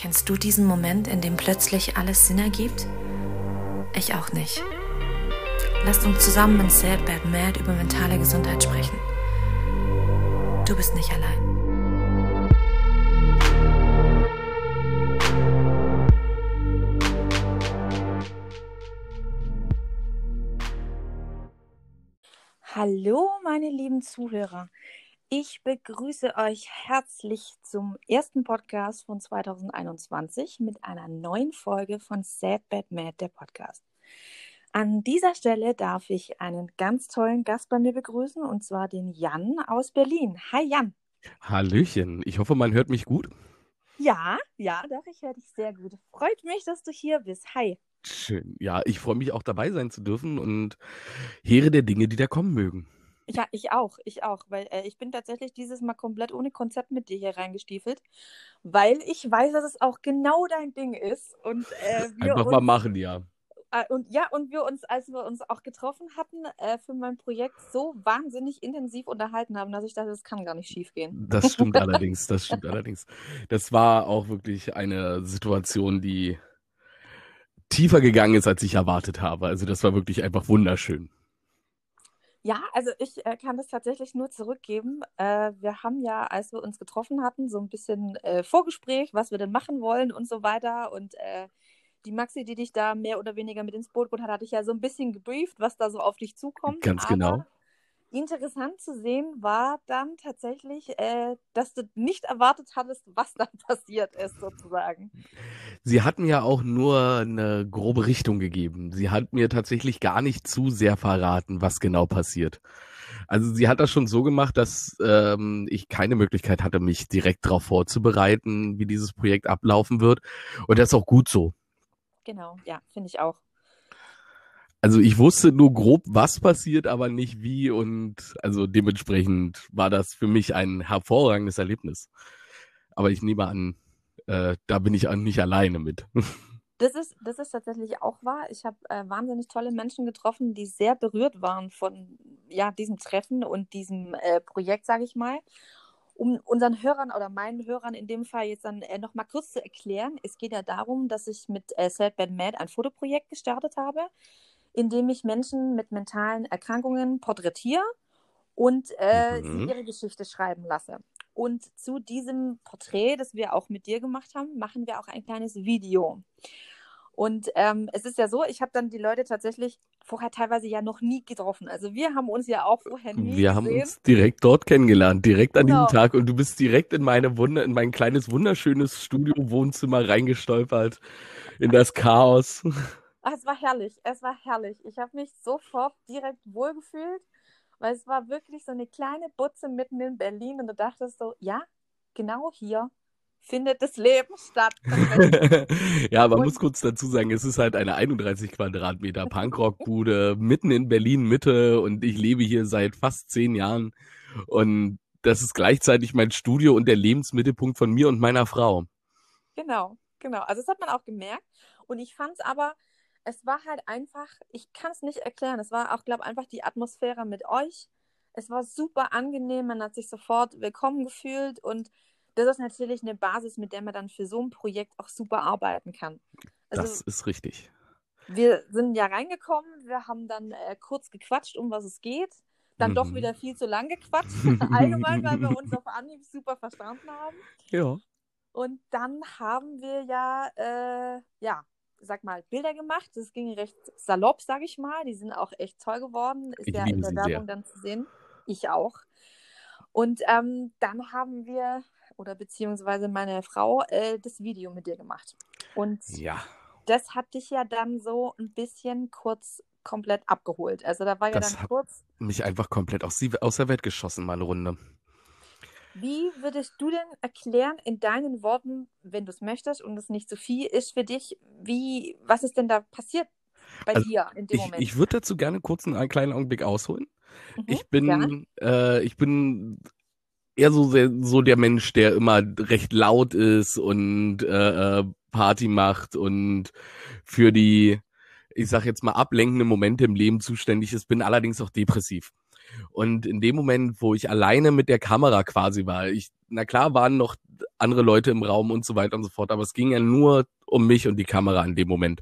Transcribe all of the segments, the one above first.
Kennst du diesen Moment, in dem plötzlich alles Sinn ergibt? Ich auch nicht. Lasst uns zusammen in Sad Bad Mad über mentale Gesundheit sprechen. Du bist nicht allein. Hallo, meine lieben Zuhörer. Ich begrüße euch herzlich zum ersten Podcast von 2021 mit einer neuen Folge von Sad Bad Mad, der Podcast. An dieser Stelle darf ich einen ganz tollen Gast bei mir begrüßen und zwar den Jan aus Berlin. Hi Jan. Hallöchen, ich hoffe, man hört mich gut. Ja, ja, doch, ich höre dich sehr gut. Freut mich, dass du hier bist. Hi. Schön. Ja, ich freue mich auch dabei sein zu dürfen und Heere der Dinge, die da kommen mögen. Ja, ich auch, ich auch, weil äh, ich bin tatsächlich dieses Mal komplett ohne Konzept mit dir hier reingestiefelt, weil ich weiß, dass es auch genau dein Ding ist und äh, wir Einfach uns, mal machen, ja. äh, und ja und wir uns, als wir uns auch getroffen hatten äh, für mein Projekt, so wahnsinnig intensiv unterhalten haben, dass ich dachte, das kann gar nicht schiefgehen. Das stimmt allerdings, das stimmt allerdings. Das war auch wirklich eine Situation, die tiefer gegangen ist, als ich erwartet habe. Also das war wirklich einfach wunderschön. Ja, also ich äh, kann das tatsächlich nur zurückgeben. Äh, wir haben ja, als wir uns getroffen hatten, so ein bisschen äh, Vorgespräch, was wir denn machen wollen und so weiter. Und äh, die Maxi, die dich da mehr oder weniger mit ins Boot geholt hat, hatte ich ja so ein bisschen gebrieft, was da so auf dich zukommt. Ganz Aber genau. Interessant zu sehen war dann tatsächlich, äh, dass du nicht erwartet hattest, was dann passiert ist, sozusagen. Sie hat mir auch nur eine grobe Richtung gegeben. Sie hat mir tatsächlich gar nicht zu sehr verraten, was genau passiert. Also sie hat das schon so gemacht, dass ähm, ich keine Möglichkeit hatte, mich direkt darauf vorzubereiten, wie dieses Projekt ablaufen wird. Und das ist auch gut so. Genau, ja, finde ich auch. Also ich wusste nur grob, was passiert, aber nicht wie und also dementsprechend war das für mich ein hervorragendes Erlebnis. Aber ich nehme an, äh, da bin ich auch nicht alleine mit. Das ist, das ist tatsächlich auch wahr. Ich habe äh, wahnsinnig tolle Menschen getroffen, die sehr berührt waren von ja, diesem Treffen und diesem äh, Projekt, sage ich mal. Um unseren Hörern oder meinen Hörern in dem Fall jetzt dann äh, nochmal kurz zu erklären, es geht ja darum, dass ich mit äh, Sad Bad Mad ein Fotoprojekt gestartet habe, in dem ich Menschen mit mentalen Erkrankungen porträtiere und äh, Mhm. ihre Geschichte schreiben lasse. Und zu diesem Porträt, das wir auch mit dir gemacht haben, machen wir auch ein kleines Video. Und ähm, es ist ja so, ich habe dann die Leute tatsächlich vorher teilweise ja noch nie getroffen. Also wir haben uns ja auch vorher nie Wir haben gesehen. uns direkt dort kennengelernt, direkt an Genau. diesem Tag und du bist direkt in meine Wunder, in mein kleines wunderschönes Studio-Wohnzimmer reingestolpert, in das Chaos. Ach, es war herrlich, es war herrlich. Ich habe mich sofort direkt wohlgefühlt, weil es war wirklich so eine kleine Butze mitten in Berlin und du dachtest so, ja, genau hier findet das Leben statt. Ja, man Und- muss kurz dazu sagen, es ist halt eine 31 Quadratmeter Punkrock-Bude mitten in Berlin Mitte und ich lebe hier seit fast zehn Jahren und das ist gleichzeitig mein Studio und der Lebensmittelpunkt von mir und meiner Frau. Genau, genau. Also das hat man auch gemerkt. Und ich fand es aber, es war halt einfach, ich kann es nicht erklären. Es war auch, glaube ich, einfach die Atmosphäre mit euch. Es war super angenehm, man hat sich sofort willkommen gefühlt und das ist natürlich eine Basis, mit der man dann für so ein Projekt auch super arbeiten kann. Also Das ist richtig. wir sind ja reingekommen, wir haben dann äh, kurz gequatscht, um was es geht. Dann doch Mhm. wieder viel zu lang gequatscht, allgemein, weil wir uns auf Anhieb super verstanden haben. Ja. Und dann haben wir ja, äh, ja, sag mal, Bilder gemacht. Das ging recht salopp, sag ich mal. Die sind auch echt toll geworden. Ist Ich ja in der Werbung dann zu sehen. Ich auch. Und ähm, dann haben wir, oder beziehungsweise meine Frau, äh, das Video mit dir gemacht. Und Ja. das hat dich ja dann so ein bisschen kurz komplett abgeholt. Also da war ja dann hat- kurz, Mich einfach komplett aus, aus der Welt geschossen, mal eine Runde. Wie würdest du denn erklären in deinen Worten, wenn du es möchtest und es nicht zu viel ist für dich, wie, was ist denn da passiert bei Also, dir in dem Ich, Moment? ich würde dazu gerne kurz einen, einen kleinen Augenblick ausholen. Mhm, Ich bin, äh, ich bin eher so, sehr, so der Mensch, der immer recht laut ist und äh, äh, Party macht und für die, ich sag jetzt mal, ablenkende Momente im Leben zuständig ist, bin allerdings auch depressiv. Und in dem Moment, wo ich alleine mit der Kamera quasi war, ich, na klar, waren noch andere Leute im Raum und so weiter und so fort. Aber es ging ja nur um mich und die Kamera in dem Moment.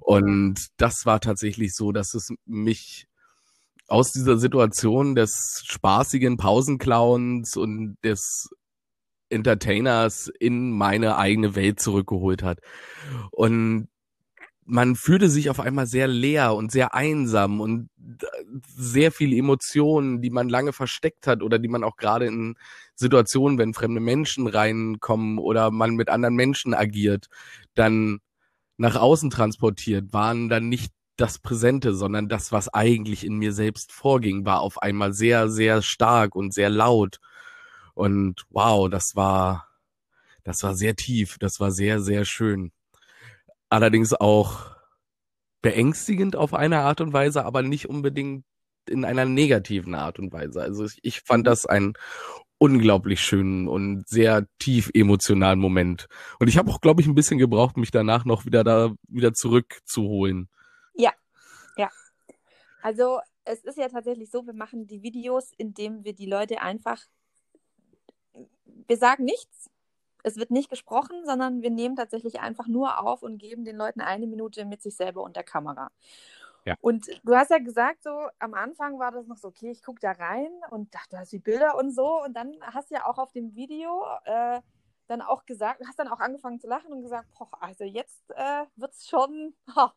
Und das war tatsächlich so, dass es mich aus dieser Situation des spaßigen Pausenclowns und des Entertainers in meine eigene Welt zurückgeholt hat. Und man fühlte sich auf einmal sehr leer und sehr einsam und sehr viele Emotionen, die man lange versteckt hat oder die man auch gerade in Situationen, wenn fremde Menschen reinkommen oder man mit anderen Menschen agiert, dann nach außen transportiert, waren dann nicht das Präsente, sondern das, was eigentlich in mir selbst vorging, war auf einmal sehr, sehr stark und sehr laut. Und wow, das war, das war sehr tief, das war sehr, sehr schön. Allerdings auch beängstigend auf eine Art und Weise, aber nicht unbedingt in einer negativen Art und Weise. Also ich, ich fand mhm. das einen unglaublich schönen und sehr tief emotionalen Moment. Und ich habe auch, glaube ich, ein bisschen gebraucht, mich danach noch wieder da wieder zurückzuholen. Ja, ja. Also es ist ja tatsächlich so, wir machen die Videos, indem wir die Leute einfach, wir sagen nichts, es wird nicht gesprochen, sondern wir nehmen tatsächlich einfach nur auf und geben den Leuten eine Minute mit sich selber und der Kamera. Ja. Und du hast ja gesagt, so am Anfang war das noch so, okay, ich gucke da rein und dachte, du hast die Bilder und so. Und dann hast du ja auch auf dem Video äh, dann auch gesagt, hast dann auch angefangen zu lachen und gesagt, boah, also jetzt äh, wird es schon. Ha.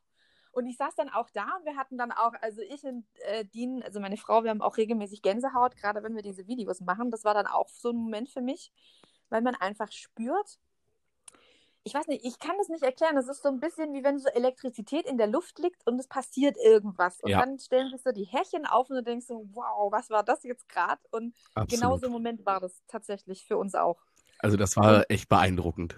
Und ich saß dann auch da und wir hatten dann auch, also ich und äh, Dean, also meine Frau, wir haben auch regelmäßig Gänsehaut, gerade wenn wir diese Videos machen. Das war dann auch so ein Moment für mich, weil man einfach spürt, ich weiß nicht, ich kann das nicht erklären. Es ist so ein bisschen wie wenn so Elektrizität in der Luft liegt und es passiert irgendwas. Und ja. dann stellen sich so die Härchen auf und du denkst so, wow, was war das jetzt gerade? Und Absolut. genau so ein Moment war das tatsächlich für uns auch. Also das war echt beeindruckend.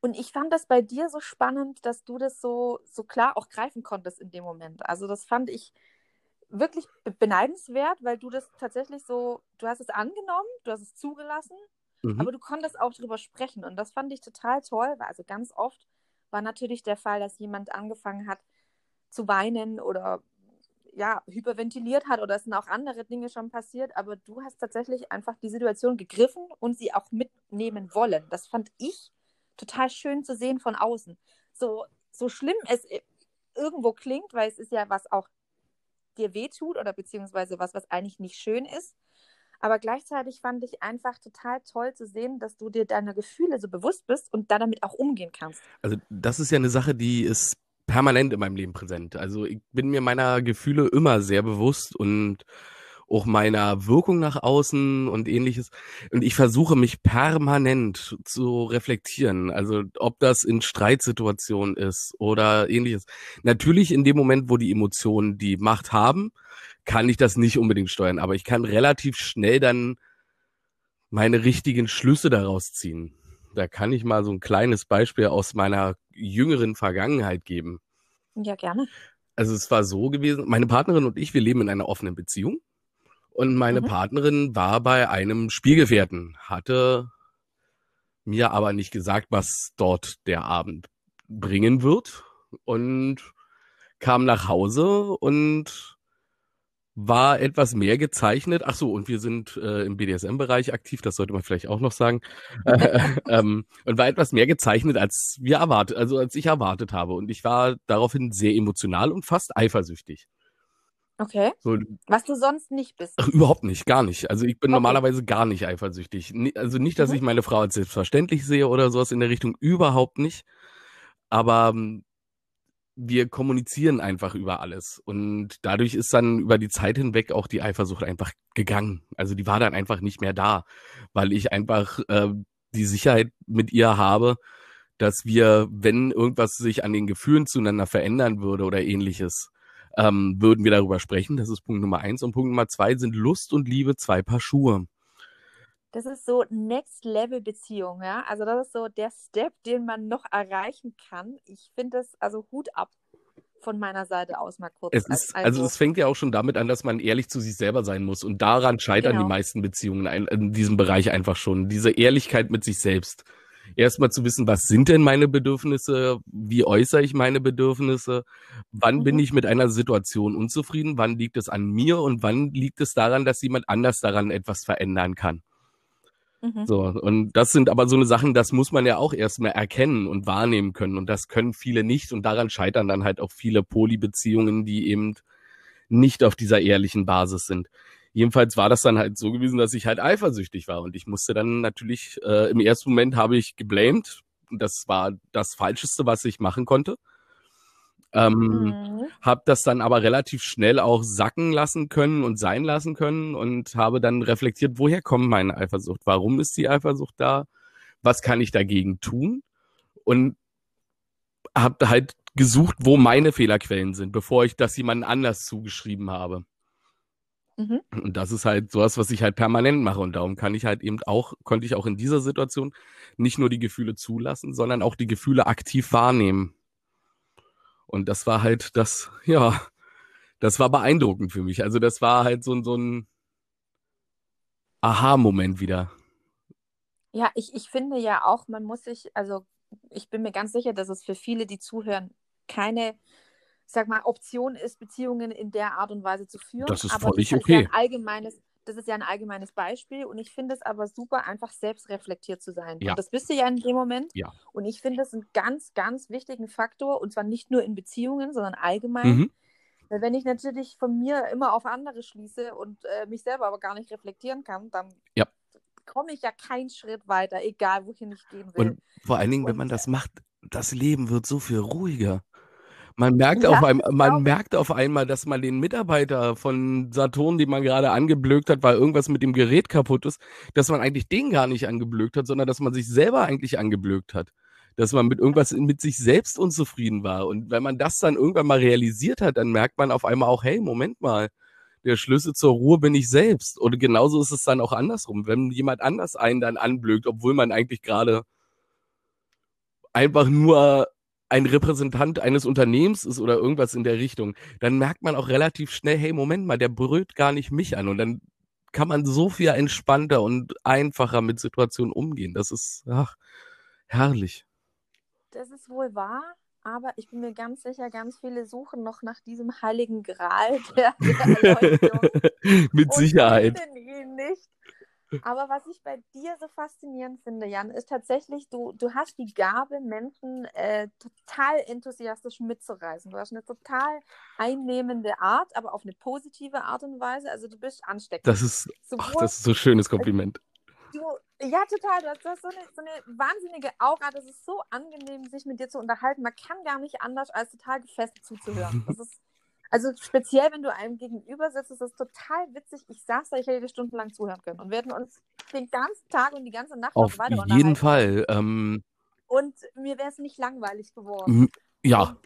Und ich fand das bei dir so spannend, dass du das so, so klar auch greifen konntest in dem Moment. Also das fand ich wirklich beneidenswert, weil du das tatsächlich so, du hast es angenommen, du hast es zugelassen Mhm. Aber du konntest auch darüber sprechen und das fand ich total toll, weil also ganz oft war natürlich der Fall, dass jemand angefangen hat zu weinen oder ja, hyperventiliert hat oder es sind auch andere Dinge schon passiert, aber du hast tatsächlich einfach die Situation gegriffen und sie auch mitnehmen wollen. Das fand ich total schön zu sehen von außen. So, so schlimm es irgendwo klingt, weil es ist ja was auch dir wehtut oder beziehungsweise was, was eigentlich nicht schön ist. Aber gleichzeitig fand ich einfach total toll zu sehen, dass du dir deiner Gefühle so bewusst bist und da damit auch umgehen kannst. Also das ist ja eine Sache, die ist permanent in meinem Leben präsent. Also ich bin mir meiner Gefühle immer sehr bewusst und auch meiner Wirkung nach außen und ähnliches. Und ich versuche mich permanent zu reflektieren. Also ob das in Streitsituationen ist oder ähnliches. Natürlich in dem Moment, wo die Emotionen die Macht haben, kann ich das nicht unbedingt steuern, aber ich kann relativ schnell dann meine richtigen Schlüsse daraus ziehen. Da kann ich mal so ein kleines Beispiel aus meiner jüngeren Vergangenheit geben. Ja, gerne. Also es war so gewesen, meine Partnerin und ich, wir leben in einer offenen Beziehung. Und meine mhm. Partnerin war bei einem Spielgefährten, hatte mir aber nicht gesagt, was dort der Abend bringen wird. Und kam nach Hause und war etwas mehr gezeichnet. Ach so, und wir sind äh, im BDSM-Bereich aktiv, das sollte man vielleicht auch noch sagen. Äh, ähm, und war etwas mehr gezeichnet, als wir erwartet, also als ich erwartet habe. Und ich war daraufhin sehr emotional und fast eifersüchtig. Okay. So, Was du sonst nicht bist. Ach, überhaupt nicht, gar nicht. Also ich bin okay. normalerweise gar nicht eifersüchtig. Also nicht, dass mhm. ich meine Frau als selbstverständlich sehe oder sowas in der Richtung, überhaupt nicht. Aber ähm, wir kommunizieren einfach über alles. Und dadurch ist dann über die Zeit hinweg auch die Eifersucht einfach gegangen. Also die war dann einfach nicht mehr da, weil ich einfach äh, die Sicherheit mit ihr habe, dass wir, wenn irgendwas sich an den Gefühlen zueinander verändern würde oder ähnliches, ähm, würden wir darüber sprechen. Das ist Punkt Nummer eins. Und Punkt Nummer zwei sind Lust und Liebe zwei Paar Schuhe. Das ist so Next Level Beziehung, ja. Also das ist so der Step, den man noch erreichen kann. Ich finde das also Hut ab von meiner Seite aus mal kurz. Es ist, also, also, es fängt ja auch schon damit an, dass man ehrlich zu sich selber sein muss. Und daran scheitern genau. die meisten Beziehungen in, in diesem Bereich einfach schon. Diese Ehrlichkeit mit sich selbst. Erstmal zu wissen, was sind denn meine Bedürfnisse? Wie äußere ich meine Bedürfnisse? Wann mhm. bin ich mit einer Situation unzufrieden? Wann liegt es an mir? Und wann liegt es daran, dass jemand anders daran etwas verändern kann? Mhm. So, und das sind aber so eine Sachen, das muss man ja auch erstmal erkennen und wahrnehmen können. Und das können viele nicht. Und daran scheitern dann halt auch viele Polybeziehungen, die eben nicht auf dieser ehrlichen Basis sind. Jedenfalls war das dann halt so gewesen, dass ich halt eifersüchtig war. Und ich musste dann natürlich, äh, im ersten Moment habe ich geblamed. Das war das Falscheste, was ich machen konnte. Ähm, mhm. Habe das dann aber relativ schnell auch sacken lassen können und sein lassen können und habe dann reflektiert, woher kommt meine Eifersucht? Warum ist die Eifersucht da? Was kann ich dagegen tun? Und habe halt gesucht, wo meine Fehlerquellen sind, bevor ich das jemand anders zugeschrieben habe. Mhm. Und das ist halt sowas, was ich halt permanent mache. Und darum kann ich halt eben auch, konnte ich auch in dieser Situation nicht nur die Gefühle zulassen, sondern auch die Gefühle aktiv wahrnehmen. Und das war halt das, ja, das war beeindruckend für mich. Also das war halt so, so ein Aha-Moment wieder. Ja, ich, ich finde ja auch, man muss sich, also ich bin mir ganz sicher, dass es für viele, die zuhören, keine, sag mal, Option ist, Beziehungen in der Art und Weise zu führen. Das ist völlig das ist okay. Ja ein allgemeines, das ist ja ein allgemeines Beispiel und ich finde es aber super, einfach selbst reflektiert zu sein. Ja. Und das bist du ja in dem Moment. Ja. Und ich finde das einen ganz, ganz wichtigen Faktor und zwar nicht nur in Beziehungen, sondern allgemein. Mhm. Weil wenn ich natürlich von mir immer auf andere schließe und äh, mich selber aber gar nicht reflektieren kann, dann ja. komme ich ja keinen Schritt weiter, egal wohin ich gehen will. Und vor allen Dingen, und, wenn man das macht, das Leben wird so viel ruhiger. Man merkt, ja, auf einem, man merkt auf einmal, dass man den Mitarbeiter von Saturn, den man gerade angeblökt hat, weil irgendwas mit dem Gerät kaputt ist, dass man eigentlich den gar nicht angeblökt hat, sondern dass man sich selber eigentlich angeblökt hat. Dass man mit irgendwas mit sich selbst unzufrieden war. Und wenn man das dann irgendwann mal realisiert hat, dann merkt man auf einmal auch, hey, Moment mal, der Schlüssel zur Ruhe bin ich selbst. Oder genauso ist es dann auch andersrum. Wenn jemand anders einen dann anblökt, obwohl man eigentlich gerade einfach nur ein Repräsentant eines Unternehmens ist oder irgendwas in der Richtung, dann merkt man auch relativ schnell, hey, Moment mal, der berührt gar nicht mich an. Und dann kann man so viel entspannter und einfacher mit Situationen umgehen. Das ist ach, herrlich. Das ist wohl wahr, aber ich bin mir ganz sicher, ganz viele suchen noch nach diesem heiligen Gral der, der Erleuchtung. mit Sicherheit. Und ihn nicht. Aber was ich bei dir so faszinierend finde, Jan, ist tatsächlich, du, du hast die Gabe, Menschen äh, total enthusiastisch mitzureißen. Du hast eine total einnehmende Art, aber auf eine positive Art und Weise. Also du bist ansteckend. Das ist, ach, das ist so ein schönes Kompliment. Du, ja, total. Du hast, du hast so, eine, so eine wahnsinnige Aura. Das ist so angenehm, sich mit dir zu unterhalten. Man kann gar nicht anders, als total gefesselt zuzuhören. Das ist also speziell, wenn du einem gegenüber sitzt, ist das total witzig. Ich saß da, ich hätte stundenlang zuhören können und wir hätten uns den ganzen Tag und die ganze Nacht Auf noch jeden Fall. Ähm, und mir wäre es nicht langweilig geworden. Ja.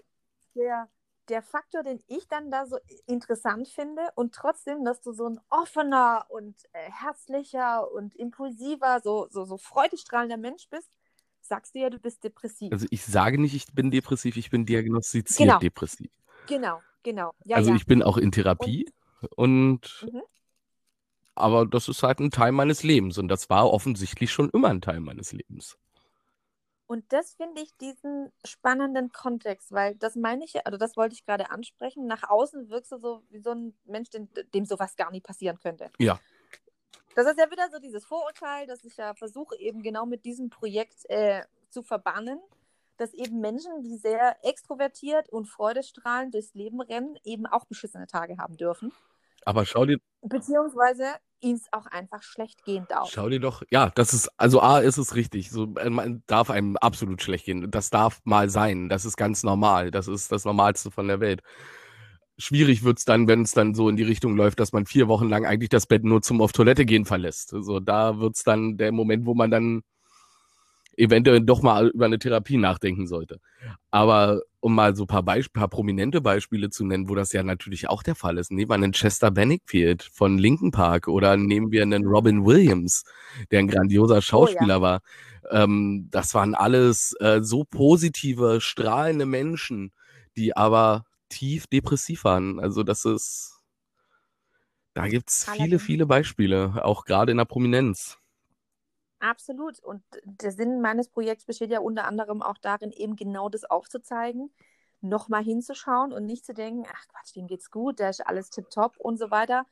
der, der Faktor, den ich dann da so interessant finde und trotzdem, dass du so ein offener und äh, herzlicher und impulsiver, so, so, so freudestrahlender Mensch bist, sagst du ja, du bist depressiv. Also ich sage nicht, ich bin depressiv, ich bin diagnostiziert genau. depressiv. Genau, Genau. Ja, also ja. ich bin auch in Therapie und, und mhm. aber das ist halt ein Teil meines Lebens und das war offensichtlich schon immer ein Teil meines Lebens. Und das finde ich diesen spannenden Kontext, weil das meine ich, also das wollte ich gerade ansprechen. Nach außen wirkst du so wie so ein Mensch, dem, dem sowas gar nie passieren könnte. Ja. Das ist ja wieder so dieses Vorurteil, das ich ja versuche, eben genau mit diesem Projekt äh, zu verbannen dass eben Menschen, die sehr extrovertiert und freudestrahlend durchs Leben rennen, eben auch beschissene Tage haben dürfen. Aber schau dir. Beziehungsweise ihnen es auch einfach schlecht gehen darf. Schau dir doch, ja, das ist, also A ist es richtig. So, äh, man darf einem absolut schlecht gehen. Das darf mal sein. Das ist ganz normal. Das ist das Normalste von der Welt. Schwierig wird es dann, wenn es dann so in die Richtung läuft, dass man vier Wochen lang eigentlich das Bett nur zum auf Toilette gehen verlässt. Also da wird es dann der Moment, wo man dann eventuell doch mal über eine Therapie nachdenken sollte. Aber um mal so ein paar, Beisp paar prominente Beispiele zu nennen, wo das ja natürlich auch der Fall ist. Nehmen wir einen Chester Benningfield von Linken Park oder nehmen wir einen Robin Williams, der ein grandioser Schauspieler oh, ja. war. Ähm, das waren alles äh, so positive, strahlende Menschen, die aber tief depressiv waren. Also das ist, da gibt es viele, viele Beispiele, auch gerade in der Prominenz. Absolut. Und der Sinn meines Projekts besteht ja unter anderem auch darin, eben genau das aufzuzeigen, nochmal hinzuschauen und nicht zu denken, ach Quatsch, dem geht's gut, da ist alles tipptopp und so weiter.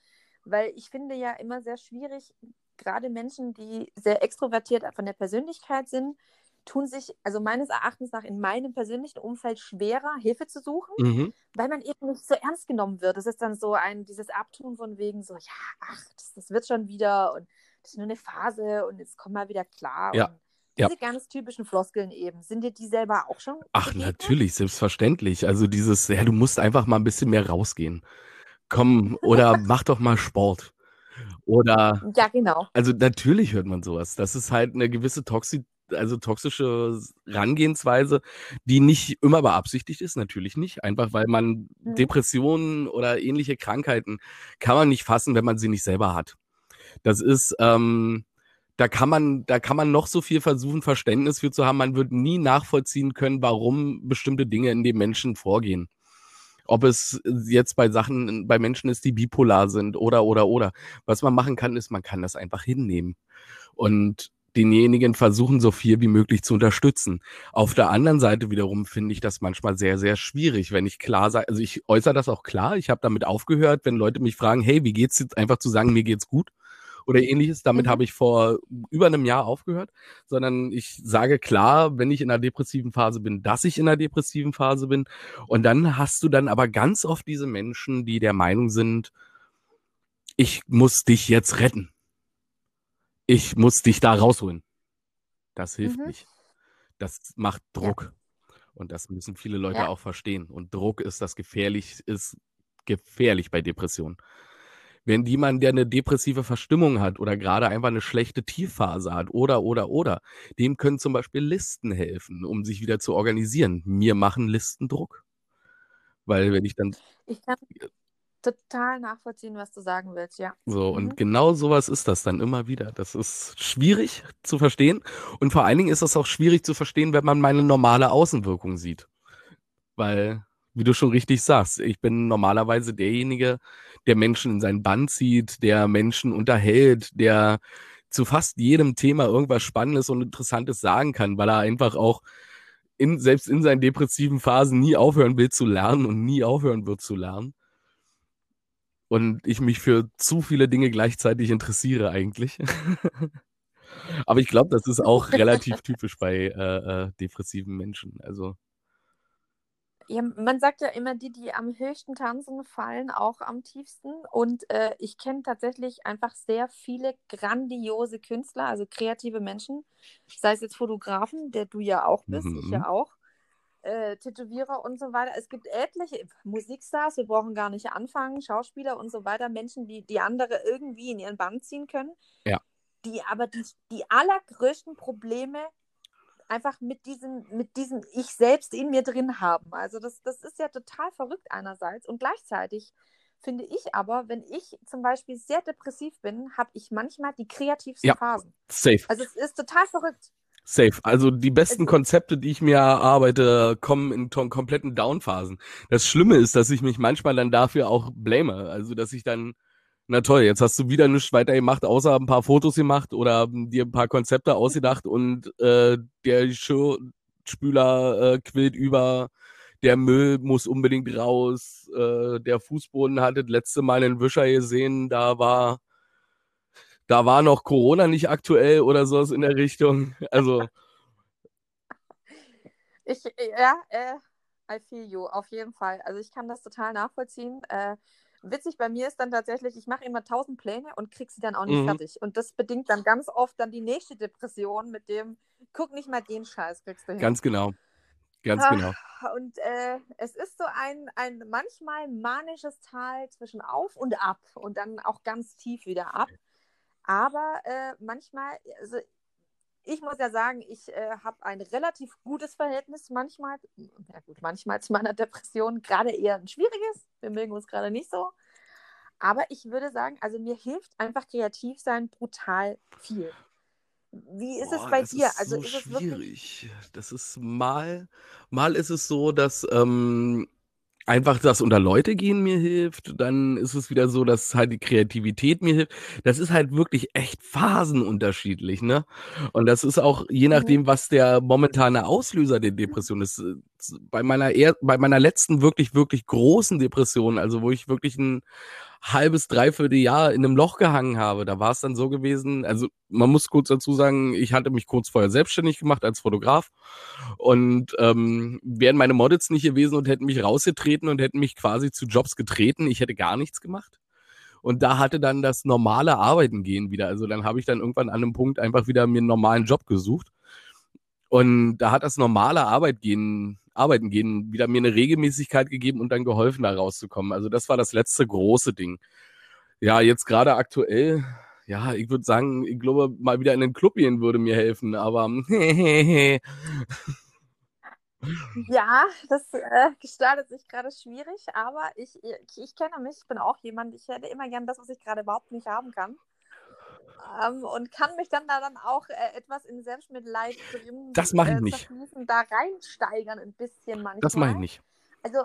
Weil ich finde ja immer sehr schwierig, gerade Menschen, die sehr extrovertiert von der Persönlichkeit sind, tun sich, also meines Erachtens nach, in meinem persönlichen Umfeld schwerer, Hilfe zu suchen, Mhm. weil man eben nicht so ernst genommen wird. Es ist dann so ein, dieses Abtun von wegen so, ja, ach, das, das wird schon wieder und das ist nur eine Phase und jetzt komm mal wieder klar. Ja, Und ja. diese ganz typischen Floskeln eben, sind dir die selber auch schon Ach, begegnet? natürlich, selbstverständlich. Also dieses, ja, du musst einfach mal ein bisschen mehr rausgehen. Komm, oder mach doch mal Sport. Oder, Ja, genau. also natürlich hört man sowas. Das ist halt eine gewisse Toxi also toxische Herangehensweise, die nicht immer beabsichtigt ist, natürlich nicht. Einfach weil man Mhm. Depressionen oder ähnliche Krankheiten kann man nicht fassen, wenn man sie nicht selber hat. Das ist, ähm, da kann man, da kann man noch so viel versuchen, Verständnis für zu haben. Man wird nie nachvollziehen können, warum bestimmte Dinge in dem Menschen vorgehen. Ob es jetzt bei Sachen, bei Menschen ist, die bipolar sind oder, oder, oder. Was man machen kann, ist, man kann das einfach hinnehmen und denjenigen versuchen, so viel wie möglich zu unterstützen. Auf der anderen Seite wiederum finde ich das manchmal sehr, sehr schwierig, wenn ich klar sage, also ich äußere das auch klar, ich habe damit aufgehört, wenn Leute mich fragen, hey, wie geht's jetzt, einfach zu sagen, mir geht's gut oder ähnliches. Damit Mhm. habe ich vor über einem Jahr aufgehört, sondern ich sage klar, wenn ich in einer depressiven Phase bin, dass ich in einer depressiven Phase bin. Und dann hast du dann aber ganz oft diese Menschen, die der Meinung sind, ich muss dich jetzt retten. Ich muss dich da rausholen. Das hilft Mhm. nicht. Das macht Ja. Druck. Und das müssen viele Leute Ja. auch verstehen. Und Druck ist das gefährlich, ist gefährlich bei Depressionen. Wenn jemand, der eine depressive Verstimmung hat oder gerade einfach eine schlechte Tiefphase hat oder, oder, oder, dem können zum Beispiel Listen helfen, um sich wieder zu organisieren. Mir machen Listen Druck. Weil wenn ich dann Ich kann total nachvollziehen, was du sagen willst, ja. so, Mhm. und genau sowas ist das dann immer wieder. Das ist schwierig zu verstehen. Und vor allen Dingen ist das auch schwierig zu verstehen, wenn man meine normale Außenwirkung sieht. Weil, wie du schon richtig sagst, ich bin normalerweise derjenige, der Menschen in seinen Bann zieht, der Menschen unterhält, der zu fast jedem Thema irgendwas Spannendes und Interessantes sagen kann, weil er einfach auch in, selbst in seinen depressiven Phasen nie aufhören will zu lernen und nie aufhören wird zu lernen. Und ich mich für zu viele Dinge gleichzeitig interessiere eigentlich. Aber ich glaube, das ist auch relativ typisch bei äh, äh, depressiven Menschen. Also Ja, man sagt ja immer, die, die am höchsten tanzen, fallen auch am tiefsten. Und äh, ich kenne tatsächlich einfach sehr viele grandiose Künstler, also kreative Menschen, sei es jetzt Fotografen, der du ja auch bist, ich Mhm. ja auch, äh, Tätowierer und so weiter. Es gibt etliche Musikstars, wir brauchen gar nicht anfangen, Schauspieler und so weiter, Menschen, die, die andere irgendwie in ihren Bann ziehen können, Ja. die aber die, die allergrößten Probleme einfach mit diesem, mit diesem Ich selbst in mir drin haben. Also das, das ist ja total verrückt einerseits und gleichzeitig finde ich aber, wenn ich zum Beispiel sehr depressiv bin, habe ich manchmal die kreativsten Ja. Phasen. safe. Also es ist total verrückt. Safe. Also die besten Also- Konzepte, die ich mir erarbeite, kommen in kompletten Downphasen. Das Schlimme ist, dass ich mich manchmal dann dafür auch blame. Also dass ich dann, na toll, jetzt hast du wieder nichts weiter gemacht, außer ein paar Fotos gemacht oder dir ein paar Konzepte ausgedacht und äh, der Geschirrspüler äh, quillt über, der Müll muss unbedingt raus, äh, der Fußboden hatte das letzte Mal einen Wischer gesehen, da war da war noch Corona nicht aktuell oder sowas in der Richtung. Also, Ich, ja, äh, I feel you, auf jeden Fall. Also ich kann das total nachvollziehen. Äh, witzig bei mir ist dann tatsächlich, ich mache immer tausend Pläne und kriege sie dann auch nicht Mhm. fertig. Und das bedingt dann ganz oft dann die nächste Depression mit dem, guck nicht mal den Scheiß, kriegst du hin. ganz genau. Ganz Ah, genau. Und äh, es ist so ein, ein manchmal manisches Tal zwischen auf und ab und dann auch ganz tief wieder ab. Aber äh, manchmal, also ich muss ja sagen, ich äh, habe ein relativ gutes Verhältnis manchmal, ja gut, manchmal zu meiner Depression, gerade eher ein schwieriges. Wir mögen uns gerade nicht so. Aber ich würde sagen, also mir hilft einfach kreativ sein brutal viel. Wie ist es Boah, bei das dir? Also so ist es wirklich. schwierig. Das ist mal, mal ist es so, dass ähm, einfach das unter Leute gehen mir hilft. Dann ist es wieder so, dass halt die Kreativität mir hilft. Das ist halt wirklich echt phasenunterschiedlich, ne? Und das ist auch je Mhm. nachdem, was der momentane Auslöser der Depression ist. Äh, Bei meiner, er bei meiner letzten wirklich, wirklich großen Depression, also wo ich wirklich einen halbes, dreiviertel Jahr in einem Loch gehangen habe. Da war es dann so gewesen, also man muss kurz dazu sagen, ich hatte mich kurz vorher selbstständig gemacht als Fotograf und ähm, wären meine Models nicht gewesen und hätten mich rausgetreten und hätten mich quasi zu Jobs getreten, ich hätte gar nichts gemacht. Und da hatte dann das normale Arbeiten gehen wieder. Also dann habe ich dann irgendwann an einem Punkt einfach wieder mir einen normalen Job gesucht. Und da hat das normale Arbeit gehen, Arbeiten gehen wieder mir eine Regelmäßigkeit gegeben und dann geholfen, da rauszukommen. Also das war das letzte große Ding. Ja, jetzt gerade aktuell, ja, ich würde sagen, ich glaube, mal wieder in den Club gehen würde mir helfen, aber Ja, das äh, gestaltet sich gerade schwierig, aber ich, ich, ich kenne mich, ich bin auch jemand, ich hätte immer gern das, was ich gerade überhaupt nicht haben kann. Ähm, und kann mich dann da dann auch äh, etwas in Selbstmitleid drin Das mache ich äh, nicht. da reinsteigern ein bisschen manchmal. Das mache ich nicht. Also,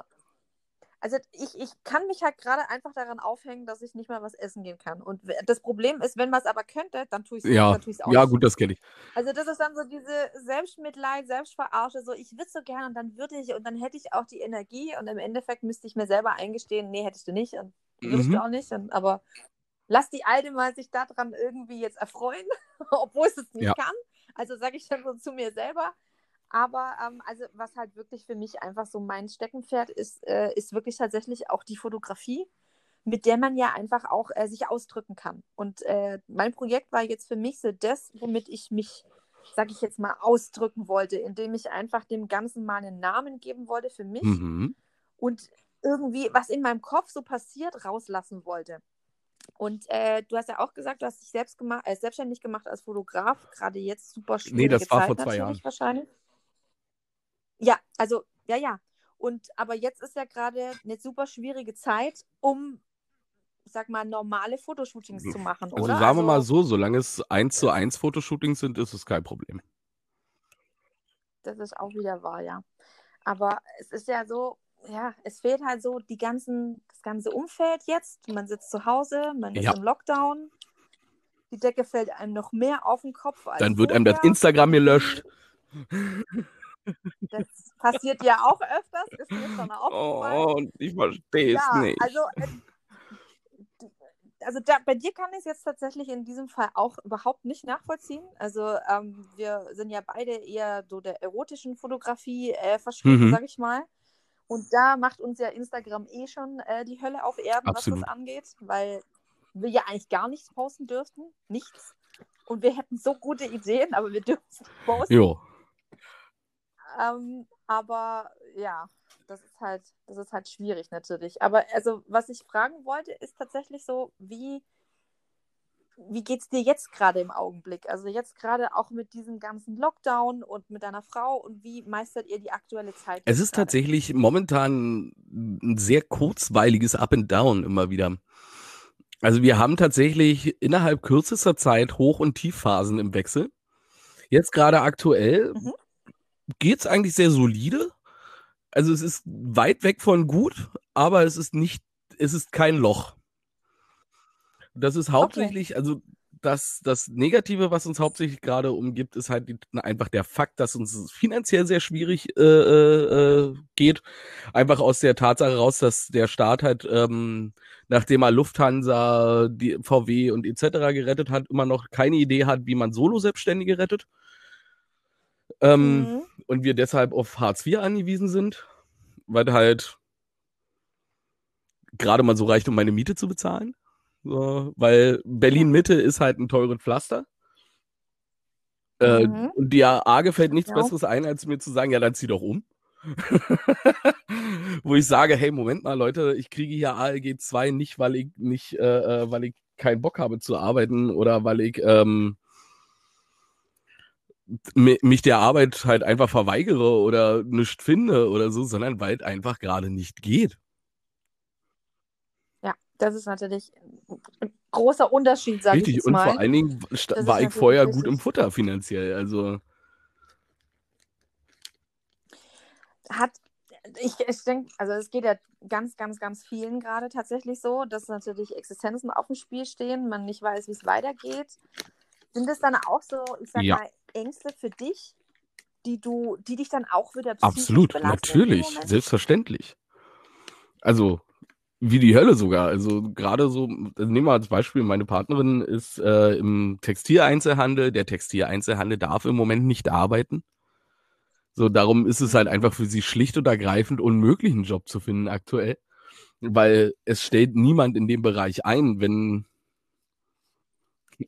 also ich, ich kann mich halt gerade einfach daran aufhängen, dass ich nicht mal was essen gehen kann. Und das Problem ist, wenn man es aber könnte, dann tue ich es Ja, auch ja, gut, das kenne ich. Also das ist dann so diese Selbstmitleid, Selbstverarsche, so ich würde so gerne und dann würde ich und dann hätte ich auch die Energie und im Endeffekt müsste ich mir selber eingestehen, nee, hättest du nicht und würdest Mhm. du auch nicht. Und, aber lass die Alte mal sich daran irgendwie jetzt erfreuen, obwohl sie es nicht Ja. kann. Also sage ich dann so zu mir selber. Aber ähm, also was halt wirklich für mich einfach so mein Steckenpferd ist, äh, ist wirklich tatsächlich auch die Fotografie, mit der man ja einfach auch äh, sich ausdrücken kann. Und äh, mein Projekt war jetzt für mich so das, womit ich mich, sage ich jetzt mal, ausdrücken wollte, indem ich einfach dem Ganzen mal einen Namen geben wollte für mich Mhm. und irgendwie, was in meinem Kopf so passiert, rauslassen wollte. Und äh, du hast ja auch gesagt, du hast dich selbst gemacht, äh, selbstständig gemacht als Fotograf, gerade jetzt super schwierige Nee, das war Zeit vor zwei Jahren. wahrscheinlich. Ja, also, ja, ja. Und aber jetzt ist ja gerade eine super schwierige Zeit, um, sag mal, normale Fotoshootings zu machen, Also oder? sagen wir mal Also, so, solange es eins zu eins Fotoshootings sind, ist es kein Problem. das ist auch wieder wahr, ja. Aber es ist ja so, ja, es fehlt halt so die ganzen, das ganze Umfeld jetzt. Man sitzt zu Hause, man ist Ja. im Lockdown. Die Decke fällt einem noch mehr auf den Kopf als Dann wird einem das vorher. Instagram gelöscht. Das passiert ja auch öfters, ist mir schon aufgefallen. Oh, und ich verstehe es Ja, nicht. also, äh, also da, bei dir kann ich es jetzt tatsächlich in diesem Fall auch überhaupt nicht nachvollziehen. Also ähm, wir sind ja beide eher so der erotischen Fotografie äh, verschrieben, Mhm. sag ich mal. Und da macht uns ja Instagram eh schon äh, die Hölle auf Erden, Absolut. was das angeht, weil wir ja eigentlich gar nichts posten dürften. Nichts. Und wir hätten so gute Ideen, aber wir dürfen es nicht posten. Jo. Ähm, aber ja, das ist halt, das ist halt schwierig natürlich. Aber also, was ich fragen wollte, ist tatsächlich so, wie, wie geht es dir jetzt gerade im Augenblick? Also jetzt gerade auch mit diesem ganzen Lockdown und mit deiner Frau und wie meistert ihr die aktuelle Zeit? Es ist gerade? tatsächlich momentan ein sehr kurzweiliges Up and Down immer wieder. Also wir haben tatsächlich innerhalb kürzester Zeit Hoch- und Tiefphasen im Wechsel. Jetzt gerade aktuell Mhm. geht's eigentlich sehr solide. Also es ist weit weg von gut, aber es ist nicht, es ist kein Loch. Das ist hauptsächlich, also das, das Negative, was uns hauptsächlich gerade umgibt, ist halt die, einfach der Fakt, dass uns finanziell sehr schwierig äh, äh, äh, geht. Einfach aus der Tatsache raus, dass der Staat halt, ähm, nachdem er Lufthansa, die VW und etc. gerettet hat, immer noch keine Idee hat, wie man Solo-Selbstständige rettet. Ähm, Mhm. und wir deshalb auf Hartz IV angewiesen sind, weil halt gerade mal so reicht, um meine Miete zu bezahlen. So, weil Berlin-Mitte ist halt ein teures Pflaster. Äh, Mhm. und der A gefällt nichts Ja. Besseres ein, als mir zu sagen, ja, dann zieh doch um. Wo ich sage, hey, Moment mal, Leute, ich kriege hier ALG 2 nicht, weil ich nicht, äh, äh, weil ich keinen Bock habe zu arbeiten oder weil ich ähm, mi- mich der Arbeit halt einfach verweigere oder nicht finde oder so, sondern weil es einfach gerade nicht geht. Das ist natürlich ein großer Unterschied, sage ich Richtig, jetzt und mal. vor allen Dingen Das war ich vorher richtig. gut im Futter finanziell. Also, hat, ich, ich denke, also es geht ja ganz, ganz, ganz vielen gerade tatsächlich so, dass natürlich Existenzen auf dem Spiel stehen, man nicht weiß, wie es weitergeht. Sind es dann auch so, ich sag Ja. mal, Ängste für dich, die du, die dich dann auch wieder absolut, natürlich, selbstverständlich. Also, wie die Hölle sogar. Also gerade so, also nehmen wir als Beispiel, meine Partnerin ist äh, im Textileinzelhandel. Der Textileinzelhandel darf im Moment nicht arbeiten. So, darum ist es halt einfach für sie schlicht und ergreifend unmöglich, einen Job zu finden aktuell. Weil es stellt niemand in dem Bereich ein, wenn.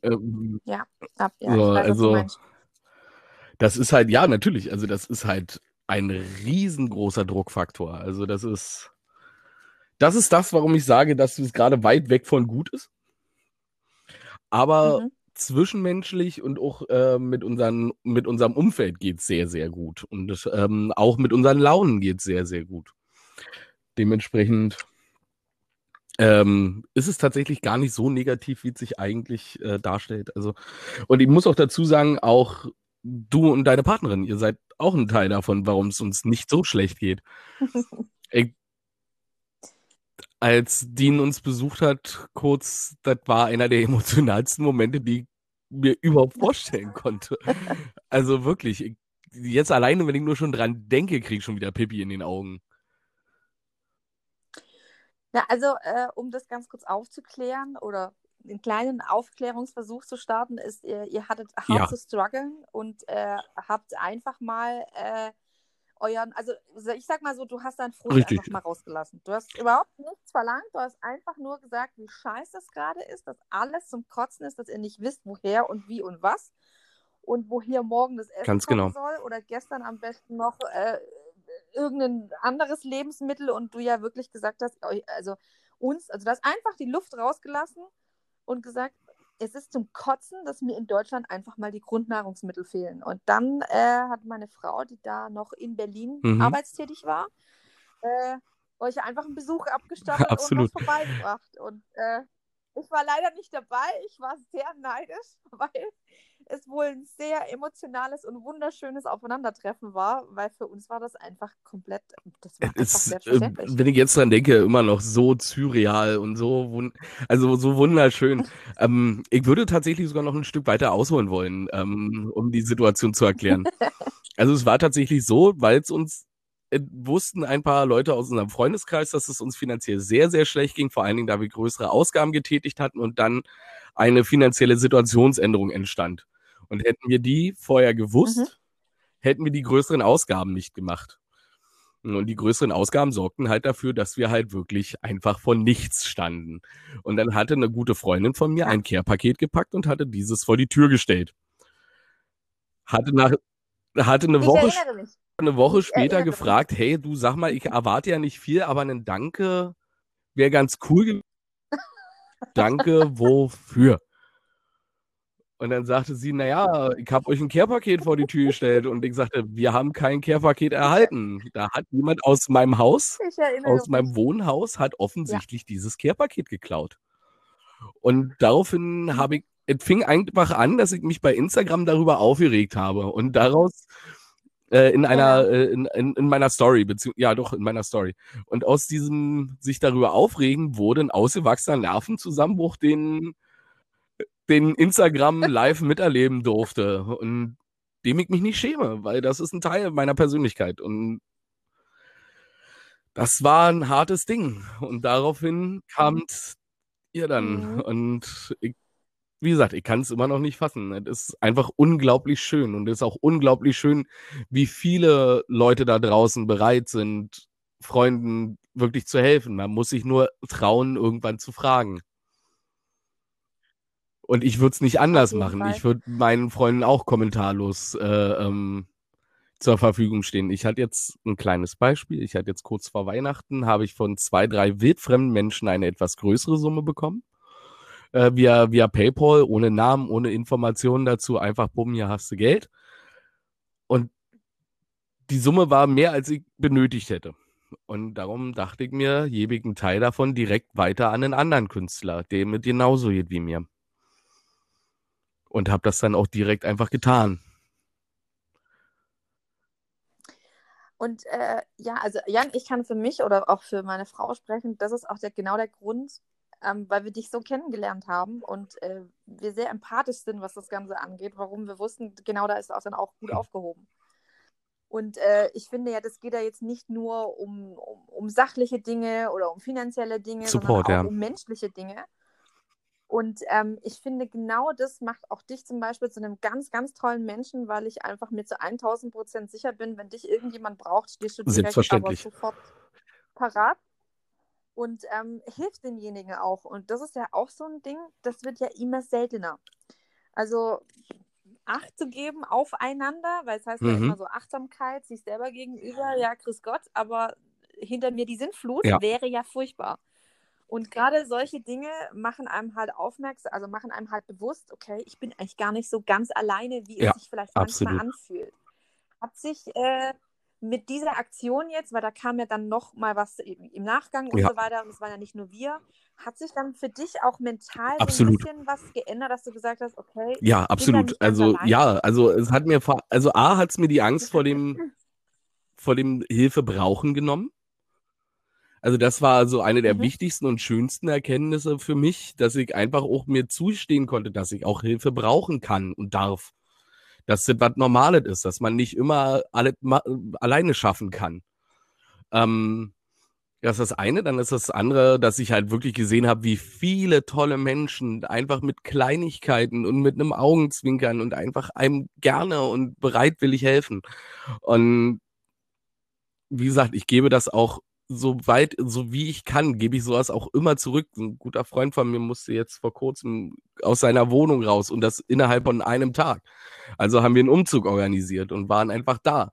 Ähm, ja, ab, ja, so, weiß, also, das ist halt, ja, natürlich, also das ist halt ein riesengroßer Druckfaktor. Also das ist, das ist das, warum ich sage, dass es gerade weit weg von gut ist. Aber mhm. zwischenmenschlich und auch äh, mit, unseren, mit unserem Umfeld geht es sehr, sehr gut. Und ähm, auch mit unseren Launen geht es sehr, sehr gut. Dementsprechend ähm, ist es tatsächlich gar nicht so negativ, wie es sich eigentlich äh, darstellt. Also, und ich muss auch dazu sagen, auch du und deine Partnerin, ihr seid auch ein Teil davon, warum es uns nicht so schlecht geht. ich, als Dean uns besucht hat, kurz, das war einer der emotionalsten Momente, die ich mir überhaupt vorstellen konnte. Also wirklich, ich, jetzt alleine, wenn ich nur schon dran denke, kriege ich schon wieder Pippi in den Augen. Ja, also äh, um das ganz kurz aufzuklären oder einen kleinen Aufklärungsversuch zu starten, ist, ihr, ihr hattet hart ja. zu strugglen und äh, habt einfach mal äh, euren, also ich sag mal so, du hast deinen Frust einfach mal rausgelassen. Du hast überhaupt nichts verlangt, du hast einfach nur gesagt, wie scheiße es gerade ist, dass alles zum Kotzen ist, dass ihr nicht wisst, woher und wie und was und wo hier morgen das Essen Ganz kommen genau. soll oder gestern am besten noch äh, irgendein anderes Lebensmittel und du ja wirklich gesagt hast, also uns, also du hast einfach die Luft rausgelassen und gesagt, es ist zum Kotzen, dass mir in Deutschland einfach mal die Grundnahrungsmittel fehlen. Und dann äh, hat meine Frau, die da noch in Berlin mhm. arbeitstätig war, äh, euch einfach einen Besuch abgestattet Absolut. und was vorbeigebracht. Und äh, ich war leider nicht dabei. Ich war sehr neidisch, weil es wohl ein sehr emotionales und wunderschönes Aufeinandertreffen war, weil für uns war das einfach komplett, das war es, einfach äh, Wenn ich jetzt dran denke, immer noch so surreal und so, also so wunderschön. ähm, ich würde tatsächlich sogar noch ein Stück weiter ausholen wollen, ähm, um die Situation zu erklären. also es war tatsächlich so, weil es uns äh, wussten ein paar Leute aus unserem Freundeskreis, dass es uns finanziell sehr, sehr schlecht ging, vor allen Dingen, da wir größere Ausgaben getätigt hatten und dann eine finanzielle Situationsänderung entstand. Und hätten wir die vorher gewusst, mhm. hätten wir die größeren Ausgaben nicht gemacht. Und die größeren Ausgaben sorgten halt dafür, dass wir halt wirklich einfach von nichts standen. Und dann hatte eine gute Freundin von mir ein Care-Paket gepackt und hatte dieses vor die Tür gestellt. Hatte nach, hatte eine ich Woche, eine Woche später gefragt, mich. hey, du sag mal, ich erwarte ja nicht viel, aber ein Danke wäre ganz cool gewesen. Danke, wofür? Und dann sagte sie, naja, ich habe euch ein Care-Paket vor die Tür gestellt. Und ich sagte, wir haben kein Care-Paket erhalten. Da hat jemand aus meinem Haus, aus meinem Wohnhaus, hat offensichtlich ja. dieses Care-Paket geklaut. Und daraufhin habe ich, es fing einfach an, dass ich mich bei Instagram darüber aufgeregt habe. Und daraus äh, in einer, äh, in, in, in, meiner Story, beziehungsweise, ja doch, in meiner Story. Und aus diesem sich darüber aufregen wurde ein ausgewachsener Nervenzusammenbruch, den den Instagram live miterleben durfte und dem ich mich nicht schäme, weil das ist ein Teil meiner Persönlichkeit und das war ein hartes Ding und daraufhin kam ihr dann mhm. und ich, wie gesagt, ich kann es immer noch nicht fassen. Es ist einfach unglaublich schön und es ist auch unglaublich schön, wie viele Leute da draußen bereit sind, Freunden wirklich zu helfen. Man muss sich nur trauen, irgendwann zu fragen. Und ich würde es nicht anders machen. Fall. Ich würde meinen Freunden auch kommentarlos äh, ähm, zur Verfügung stehen. Ich hatte jetzt ein kleines Beispiel. Ich hatte jetzt kurz vor Weihnachten, habe ich von zwei, drei wildfremden Menschen eine etwas größere Summe bekommen. Äh, via, via PayPal, ohne Namen, ohne Informationen dazu. Einfach, bumm, hier hast du Geld. Und die Summe war mehr, als ich benötigt hätte. Und darum dachte ich mir, jebigen Teil davon direkt weiter an einen anderen Künstler, der mit genauso geht wie mir und habe das dann auch direkt einfach getan. Und äh, ja, also Jan, ich kann für mich oder auch für meine Frau sprechen, das ist auch der, genau der Grund, ähm, weil wir dich so kennengelernt haben und äh, wir sehr empathisch sind, was das Ganze angeht, warum wir wussten, genau da ist auch dann auch gut aufgehoben. Und äh, ich finde ja, das geht ja jetzt nicht nur um, um, um sachliche Dinge oder um finanzielle Dinge, Support, sondern auch ja. um menschliche Dinge. Und ähm, ich finde, genau das macht auch dich zum Beispiel zu einem ganz, ganz tollen Menschen, weil ich einfach mir zu 1000 Prozent sicher bin, wenn dich irgendjemand braucht, stehst du direkt aber sofort parat und ähm, hilft denjenigen auch. Und das ist ja auch so ein Ding, das wird ja immer seltener. Also Acht zu geben aufeinander, weil es heißt ja Mhm. immer so Achtsamkeit, sich selber gegenüber, ja, grüß Gott, aber hinter mir die Sintflut Ja. wäre ja furchtbar. Und gerade solche Dinge machen einem halt aufmerksam, also machen einem halt bewusst, okay, ich bin eigentlich gar nicht so ganz alleine, wie es Ja, sich vielleicht manchmal absolut. anfühlt. Hat sich äh, mit dieser Aktion jetzt, weil da kam ja dann noch mal was im, Nachgang und Ja. so weiter, und es waren ja nicht nur wir, hat sich dann für dich auch mental so Absolut. ein bisschen was geändert, dass du gesagt hast, okay, Ja, absolut. Also allein. ja, also es hat mir also A hat es mir die Angst vor dem vor dem Hilfe brauchen genommen. Also das war so eine der Mhm. wichtigsten und schönsten Erkenntnisse für mich, dass ich einfach auch mir zustehen konnte, dass ich auch Hilfe brauchen kann und darf. Dass das was Normales ist, dass man nicht immer alle alleine schaffen kann. Ähm, das ist das eine, dann ist das andere, dass ich halt wirklich gesehen habe, wie viele tolle Menschen einfach mit Kleinigkeiten und mit einem Augenzwinkern und einfach einem gerne und bereitwillig helfen. Und wie gesagt, ich gebe das auch so weit, so wie ich kann, gebe ich sowas auch immer zurück. Ein guter Freund von mir musste jetzt vor kurzem aus seiner Wohnung raus und das innerhalb von einem Tag. Also haben wir einen Umzug organisiert und waren einfach da.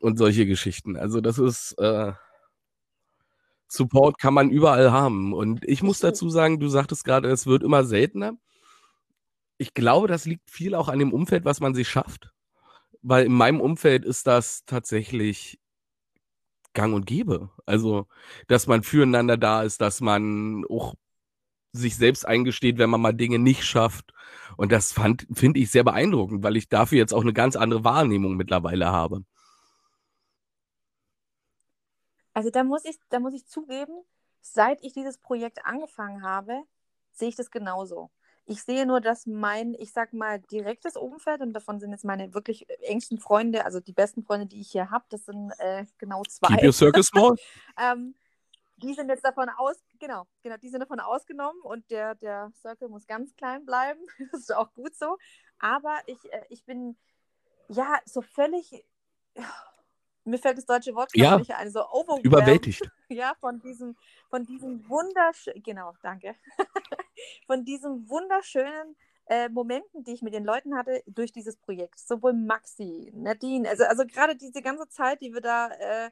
Und solche Geschichten. Also das ist äh, Support kann man überall haben. Und ich muss dazu sagen, du sagtest gerade, es wird immer seltener. Ich glaube, das liegt viel auch an dem Umfeld, was man sich schafft. Weil in meinem Umfeld ist das tatsächlich gang und gäbe. Also, dass man füreinander da ist, dass man auch sich selbst eingesteht, wenn man mal Dinge nicht schafft. Und das finde ich sehr beeindruckend, weil ich dafür jetzt auch eine ganz andere Wahrnehmung mittlerweile habe. Also da muss ich, da muss ich zugeben, seit ich dieses Projekt angefangen habe, sehe ich das genauso. Ich sehe nur, dass mein, ich sag mal, direktes Umfeld, und davon sind jetzt meine wirklich engsten Freunde, also die besten Freunde, die ich hier habe, das sind äh, genau zwei. Keep your circle small. ähm, die sind jetzt davon aus, genau, genau, die sind davon ausgenommen und der, der Circle muss ganz klein bleiben. Das ist auch gut so. Aber ich, äh, ich bin ja so völlig, mir fällt das deutsche Wort Ja, nicht ein, so Überwältigt. ja, von diesem, von diesem wunderschönen, genau, danke, von diesen wunderschönen äh, Momenten, die ich mit den Leuten hatte durch dieses Projekt. Sowohl Maxi, Nadine, also, also gerade diese ganze Zeit, die wir da äh,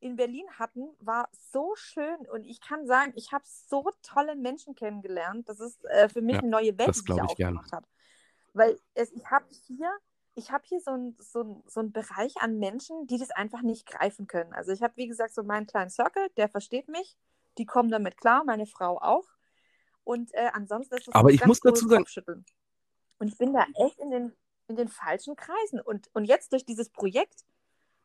in Berlin hatten, war so schön und ich kann sagen, ich habe so tolle Menschen kennengelernt. Das ist äh, für mich Ja, eine neue Welt, das die ich aufgemacht hat. Weil es, ich habe hier, ich habe hier so einen so so ein Bereich an Menschen, die das einfach nicht greifen können. Also ich habe, wie gesagt, so meinen kleinen Circle, der versteht mich, die kommen damit klar, meine Frau auch. Und äh, ansonsten ist das Aber ich muss dazu sagen-. Und ich bin da echt in den, in den falschen Kreisen. Und, und jetzt durch dieses Projekt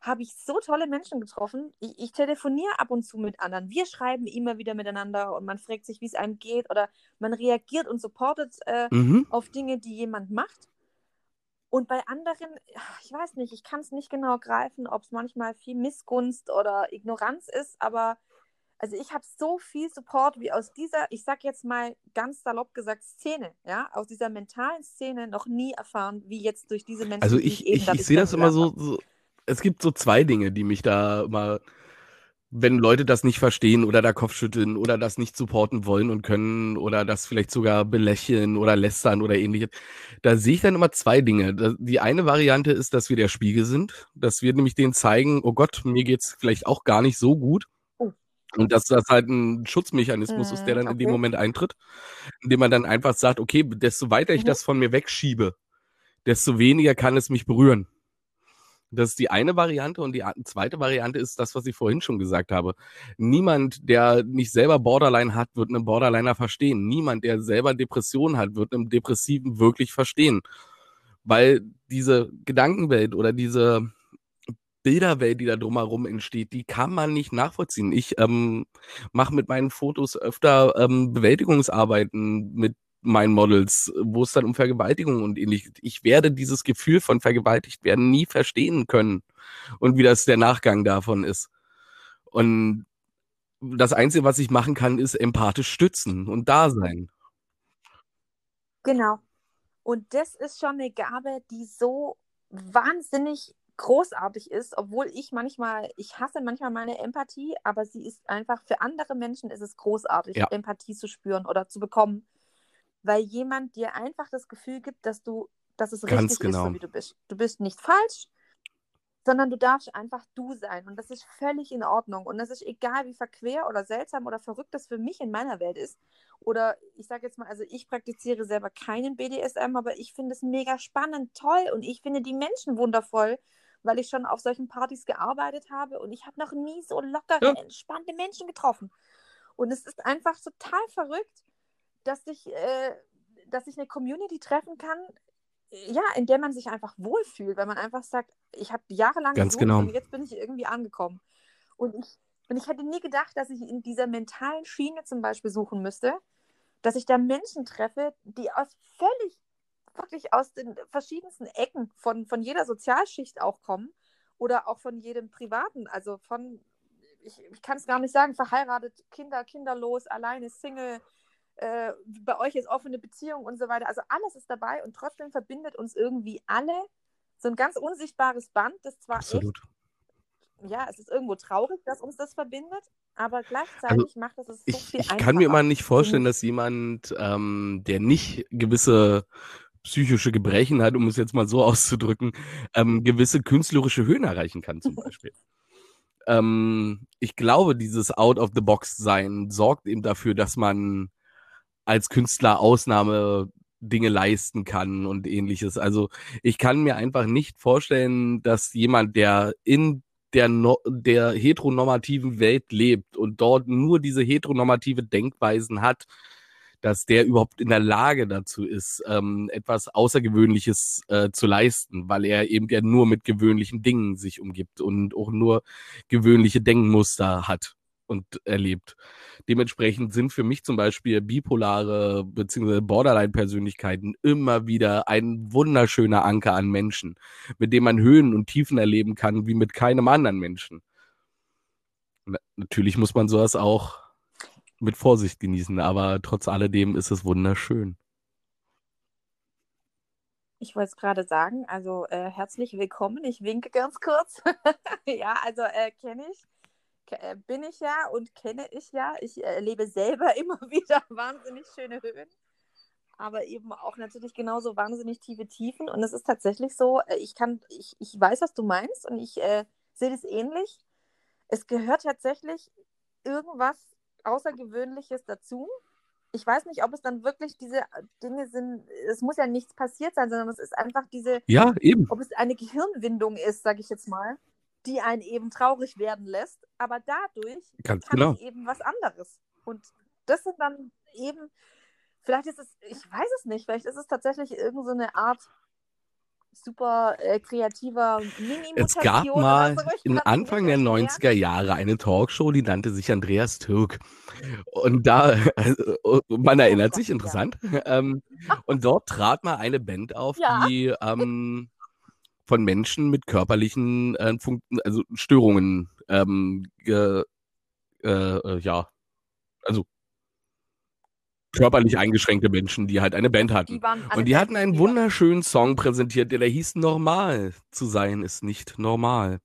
habe ich so tolle Menschen getroffen. Ich, ich telefoniere ab und zu mit anderen. Wir schreiben immer wieder miteinander und man fragt sich, wie es einem geht oder man reagiert und supportet äh, Mhm. auf Dinge, die jemand macht. Und bei anderen, ich weiß nicht, ich kann es nicht genau greifen, ob es manchmal viel Missgunst oder Ignoranz ist, aber also ich habe so viel Support wie aus dieser, ich sag jetzt mal ganz salopp gesagt, Szene, ja, aus dieser mentalen Szene noch nie erfahren, wie jetzt durch diese Menschen, Also die ich, ich, ich sehe das immer so, so, es gibt so zwei Dinge, die mich da immer, wenn Leute das nicht verstehen oder da Kopfschütteln oder das nicht supporten wollen und können oder das vielleicht sogar belächeln oder lästern oder ähnliches, da sehe ich dann immer zwei Dinge. Die eine Variante ist, dass wir der Spiegel sind, dass wir nämlich denen zeigen, oh Gott, mir geht's vielleicht auch gar nicht so gut. Und dass das halt ein Schutzmechanismus ist, der Mhm, dann in dem okay. Moment eintritt, indem man dann einfach sagt, okay, desto weiter ich Mhm. das von mir wegschiebe, desto weniger kann es mich berühren. Das ist die eine Variante und die zweite Variante ist das, was ich vorhin schon gesagt habe. Niemand, der nicht selber Borderline hat, wird einen Borderliner verstehen. Niemand, der selber Depressionen hat, wird einen Depressiven wirklich verstehen. Weil diese Gedankenwelt oder diese Bilderwelt, die da drumherum entsteht, die kann man nicht nachvollziehen. Ich ähm, mache mit meinen Fotos öfter ähm, Bewältigungsarbeiten mit meinen Models, wo es dann um Vergewaltigung und ähnlich. Ich werde dieses Gefühl von vergewaltigt werden nie verstehen können. und wie das der Nachgang davon ist. Und das Einzige, was ich machen kann, ist empathisch stützen und da sein. Genau. Und das ist schon eine Gabe, die so wahnsinnig großartig ist, obwohl ich manchmal, ich hasse manchmal meine Empathie, aber sie ist einfach, für andere Menschen ist es großartig, Ja. Empathie zu spüren oder zu bekommen, weil jemand dir einfach das Gefühl gibt, dass du, dass es Ganz richtig ist, genau. so wie du bist. Du bist nicht falsch, sondern du darfst einfach du sein und das ist völlig in Ordnung und das ist egal, wie verquer oder seltsam oder verrückt das für mich in meiner Welt ist. Oder ich sage jetzt mal, also ich praktiziere selber keinen BDSM, aber ich finde es mega spannend, toll und ich finde die Menschen wundervoll, weil ich schon auf solchen Partys gearbeitet habe und ich habe noch nie so lockere, Ja. entspannte Menschen getroffen. Und es ist einfach total verrückt, dass ich, äh, dass ich eine Community treffen kann, ja, in der man sich einfach wohlfühlt, weil man einfach sagt, ich habe jahrelang Ganz gesucht genau. und jetzt bin ich irgendwie angekommen. Und ich, und ich hätte nie gedacht, dass ich in dieser mentalen Schiene zum Beispiel suchen müsste, dass ich da Menschen treffe, die aus völlig, wirklich aus den verschiedensten Ecken von, von jeder Sozialschicht auch kommen oder auch von jedem Privaten, also von, ich, ich kann es gar nicht sagen, verheiratet, Kinder, kinderlos, alleine, Single, äh, bei euch ist offene Beziehung und so weiter. Also alles ist dabei und trotzdem verbindet uns irgendwie alle so ein ganz unsichtbares Band, das zwar Absolut. echt, ja, es ist irgendwo traurig, dass uns das verbindet, aber gleichzeitig macht es es so Ich, viel ich einfacher. kann mir immer nicht vorstellen, mich. dass jemand, ähm, der nicht gewisse psychische Gebrechen hat, um es jetzt mal so auszudrücken, ähm, gewisse künstlerische Höhen erreichen kann, zum Beispiel. ähm, ich glaube, dieses Out-of-the-Box-Sein sorgt eben dafür, dass man als Künstler Ausnahme Dinge leisten kann und ähnliches. Also ich kann mir einfach nicht vorstellen, dass jemand, der in der, no der heteronormativen Welt lebt und dort nur diese heteronormative Denkweisen hat, dass der überhaupt in der Lage dazu ist, ähm, etwas Außergewöhnliches äh, zu leisten, weil er eben ja nur mit gewöhnlichen Dingen sich umgibt und auch nur gewöhnliche Denkmuster hat und erlebt. Dementsprechend sind für mich zum Beispiel bipolare bzw. Borderline-Persönlichkeiten immer wieder ein wunderschöner Anker an Menschen, mit dem man Höhen und Tiefen erleben kann, wie mit keinem anderen Menschen. Na, natürlich muss man sowas auch mit Vorsicht genießen, aber trotz alledem ist es wunderschön. Ich wollte es gerade sagen, also äh, herzlich willkommen. Ich winke ganz kurz. ja, also äh, kenne ich, äh, bin ich ja und kenne ich ja. Ich äh, erlebe selber immer wieder wahnsinnig schöne Höhen, aber eben auch natürlich genauso wahnsinnig tiefe Tiefen. Und es ist tatsächlich so, äh, ich kann, ich, ich weiß, was du meinst und ich äh, sehe das ähnlich. Es gehört tatsächlich irgendwas Außergewöhnliches dazu. Ich weiß nicht, ob es dann wirklich diese Dinge sind, es muss ja nichts passiert sein, sondern es ist einfach diese, Ja, eben. ob es eine Gehirnwindung ist, sage ich jetzt mal, die einen eben traurig werden lässt, aber dadurch Ganz kann genau. es eben was anderes. Und das sind dann eben, vielleicht ist es, ich weiß es nicht, vielleicht ist es tatsächlich irgend so eine Art super äh, kreativer Mini-Mutation Es gab mal so. In Anfang der erklären. 90er Jahre eine Talkshow, die nannte sich Andreas Türk. Und da, also, man erinnert sich, interessant. Ähm, und dort trat mal eine Band auf, Ja. die ähm, von Menschen mit körperlichen äh, also Störungen, ähm, äh, äh, ja, also körperlich eingeschränkte Menschen, die halt eine Band hatten. Die Und die hatten einen wunderschönen Song präsentiert, der da hieß Normal zu sein ist nicht normal.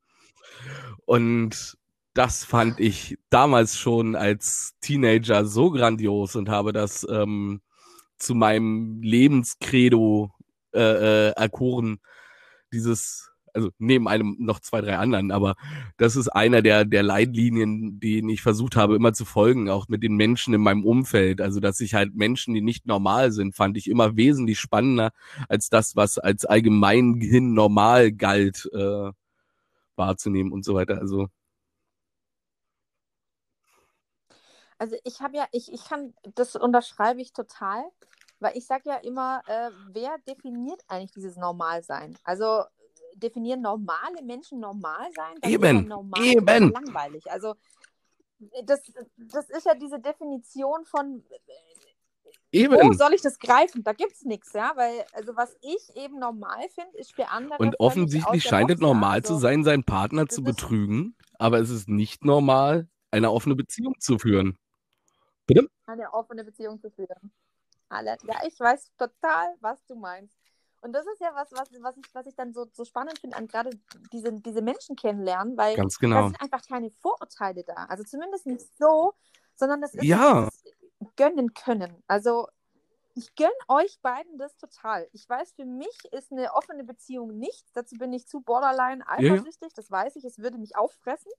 Und das fand ich damals schon als Teenager so grandios und habe das ähm, zu meinem Lebenskredo äh, äh, erkoren. Dieses, also neben einem noch zwei, drei anderen, aber das ist einer der, der Leitlinien, denen ich versucht habe, immer zu folgen, auch mit den Menschen in meinem Umfeld. Also, dass ich halt Menschen, die nicht normal sind, fand ich immer wesentlich spannender als das, was als allgemeinhin normal galt, äh, wahrzunehmen und so weiter. Also, Also ich habe ja, ich, ich kann, das unterschreibe ich total, weil ich sage ja immer, äh, wer definiert eigentlich dieses Normalsein? Also definieren normale Menschen normal sein? Eben, normal eben. langweilig. Also das, das ist ja diese Definition von, Eben. Wo soll ich das greifen? Da gibt es nichts, ja, weil, also was ich eben normal finde, ist für andere. Und offensichtlich scheint es normal zu Also, sein, seinen Partner zu betrügen, aber es ist nicht normal, eine offene Beziehung zu führen. Bitte? eine offene Beziehung zu führen. Alle, ja, ich weiß total, was du meinst. Und das ist ja was, was, was, ich, was ich dann so, so spannend finde, an gerade diese, diese Menschen kennenlernen, weil Ganz da genau. sind einfach keine Vorurteile da. Also zumindest nicht so, sondern das ist Ja. dieses gönnen können. Also ich gönne euch beiden das total. Ich weiß, für mich ist eine offene Beziehung nichts. Dazu bin ich zu borderline ja. eifersüchtig. Das weiß ich. Es würde mich auffressen.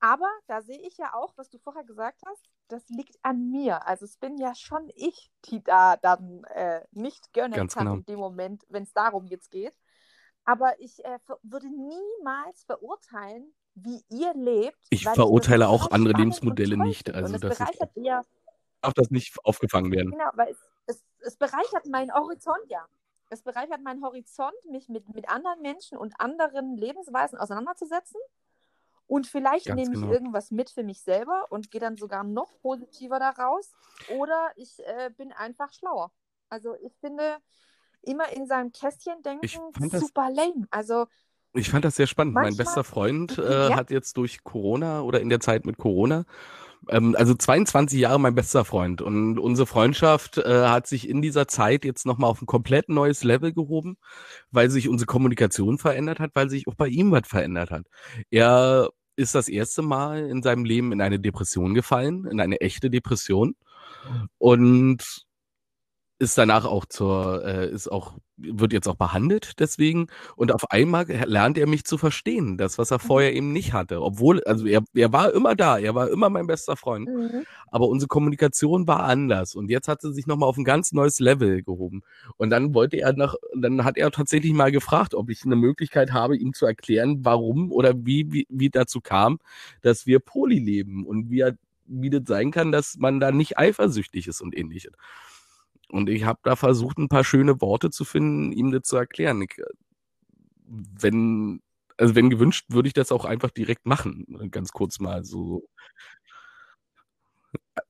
Aber da sehe ich ja auch, was du vorher gesagt hast, das liegt an mir. Also es bin ja schon ich, die da dann äh, nicht gönnen Ganz kann genau. in dem Moment, wenn es darum jetzt geht. Aber ich äh, würde niemals verurteilen, wie ihr lebt. Ich verurteile total auch andere Lebensmodelle nicht. Also und das ist, bereichert eher, darf das nicht aufgefangen werden. genau, weil es, es, es bereichert meinen Horizont ja. Es bereichert meinen Horizont, mich mit, mit anderen Menschen und anderen Lebensweisen auseinanderzusetzen. Und vielleicht Ganz nehme ich genau. irgendwas mit für mich selber und gehe dann sogar noch positiver daraus. Oder ich äh, bin einfach schlauer. Also ich finde, immer in seinem Kästchen denken, das- super lame. Also Ich fand das sehr spannend. mein Manchmal- bester Freund äh, Ja. hat jetzt durch Corona oder in der Zeit mit Corona, ähm, also 22 Jahre mein bester Freund. Und unsere Freundschaft äh, hat sich in dieser Zeit jetzt nochmal auf ein komplett neues Level gehoben, weil sich unsere Kommunikation verändert hat, weil sich auch bei ihm was verändert hat. Er ist das erste Mal in seinem Leben in eine Depression gefallen, in eine echte Depression. Und ist danach auch zur, äh, ist auch, wird jetzt auch behandelt deswegen. Und auf einmal lernt er mich zu verstehen, das, was er vorher eben nicht hatte. Obwohl, also er, er war immer da, er war immer mein bester Freund. mhm. Aber unsere Kommunikation war anders. Und jetzt hat sie sich nochmal auf ein ganz neues Level gehoben. Und dann wollte er nach, dann hat er tatsächlich mal gefragt, ob ich eine Möglichkeit habe, ihm zu erklären, warum oder wie, wie, wie dazu kam, dass wir Poly leben und wie, er, wie das sein kann, dass man da nicht eifersüchtig ist und ähnliches. Und ich habe da versucht, ein paar schöne Worte zu finden, ihm das zu erklären. Ich, äh, wenn, also wenn gewünscht, würde ich das auch einfach direkt machen. Ganz kurz mal so.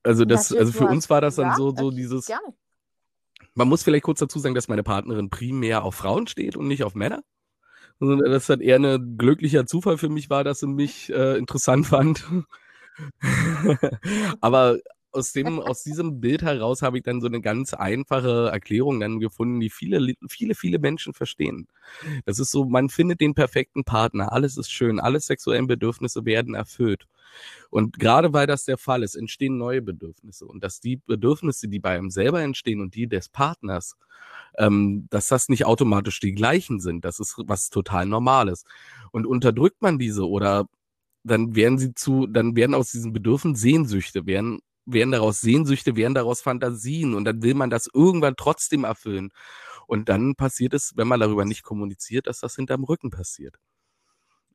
Also das, also für uns war das dann so, so dieses, Gerne. man muss vielleicht kurz dazu sagen, dass meine Partnerin primär auf Frauen steht und nicht auf Männer. Also das hat eher ein glücklicher Zufall für mich war, dass sie mich äh, interessant fand. Aber aus dem, aus diesem Bild heraus habe ich dann so eine ganz einfache Erklärung dann gefunden, die viele, viele, viele Menschen verstehen. Das ist so, man findet den perfekten Partner, alles ist schön, alle sexuellen Bedürfnisse werden erfüllt. Und gerade weil das der Fall ist, entstehen neue Bedürfnisse. Und dass die Bedürfnisse, die bei einem selber entstehen und die des Partners, ähm, dass das nicht automatisch die gleichen sind. Das ist was total Normales. Und unterdrückt man diese oder dann werden sie zu, dann werden aus diesen Bedürfnissen Sehnsüchte, werden, werden daraus Sehnsüchte, werden daraus Fantasien und dann will man das irgendwann trotzdem erfüllen. Und dann passiert es, wenn man darüber nicht kommuniziert, dass das hinterm Rücken passiert.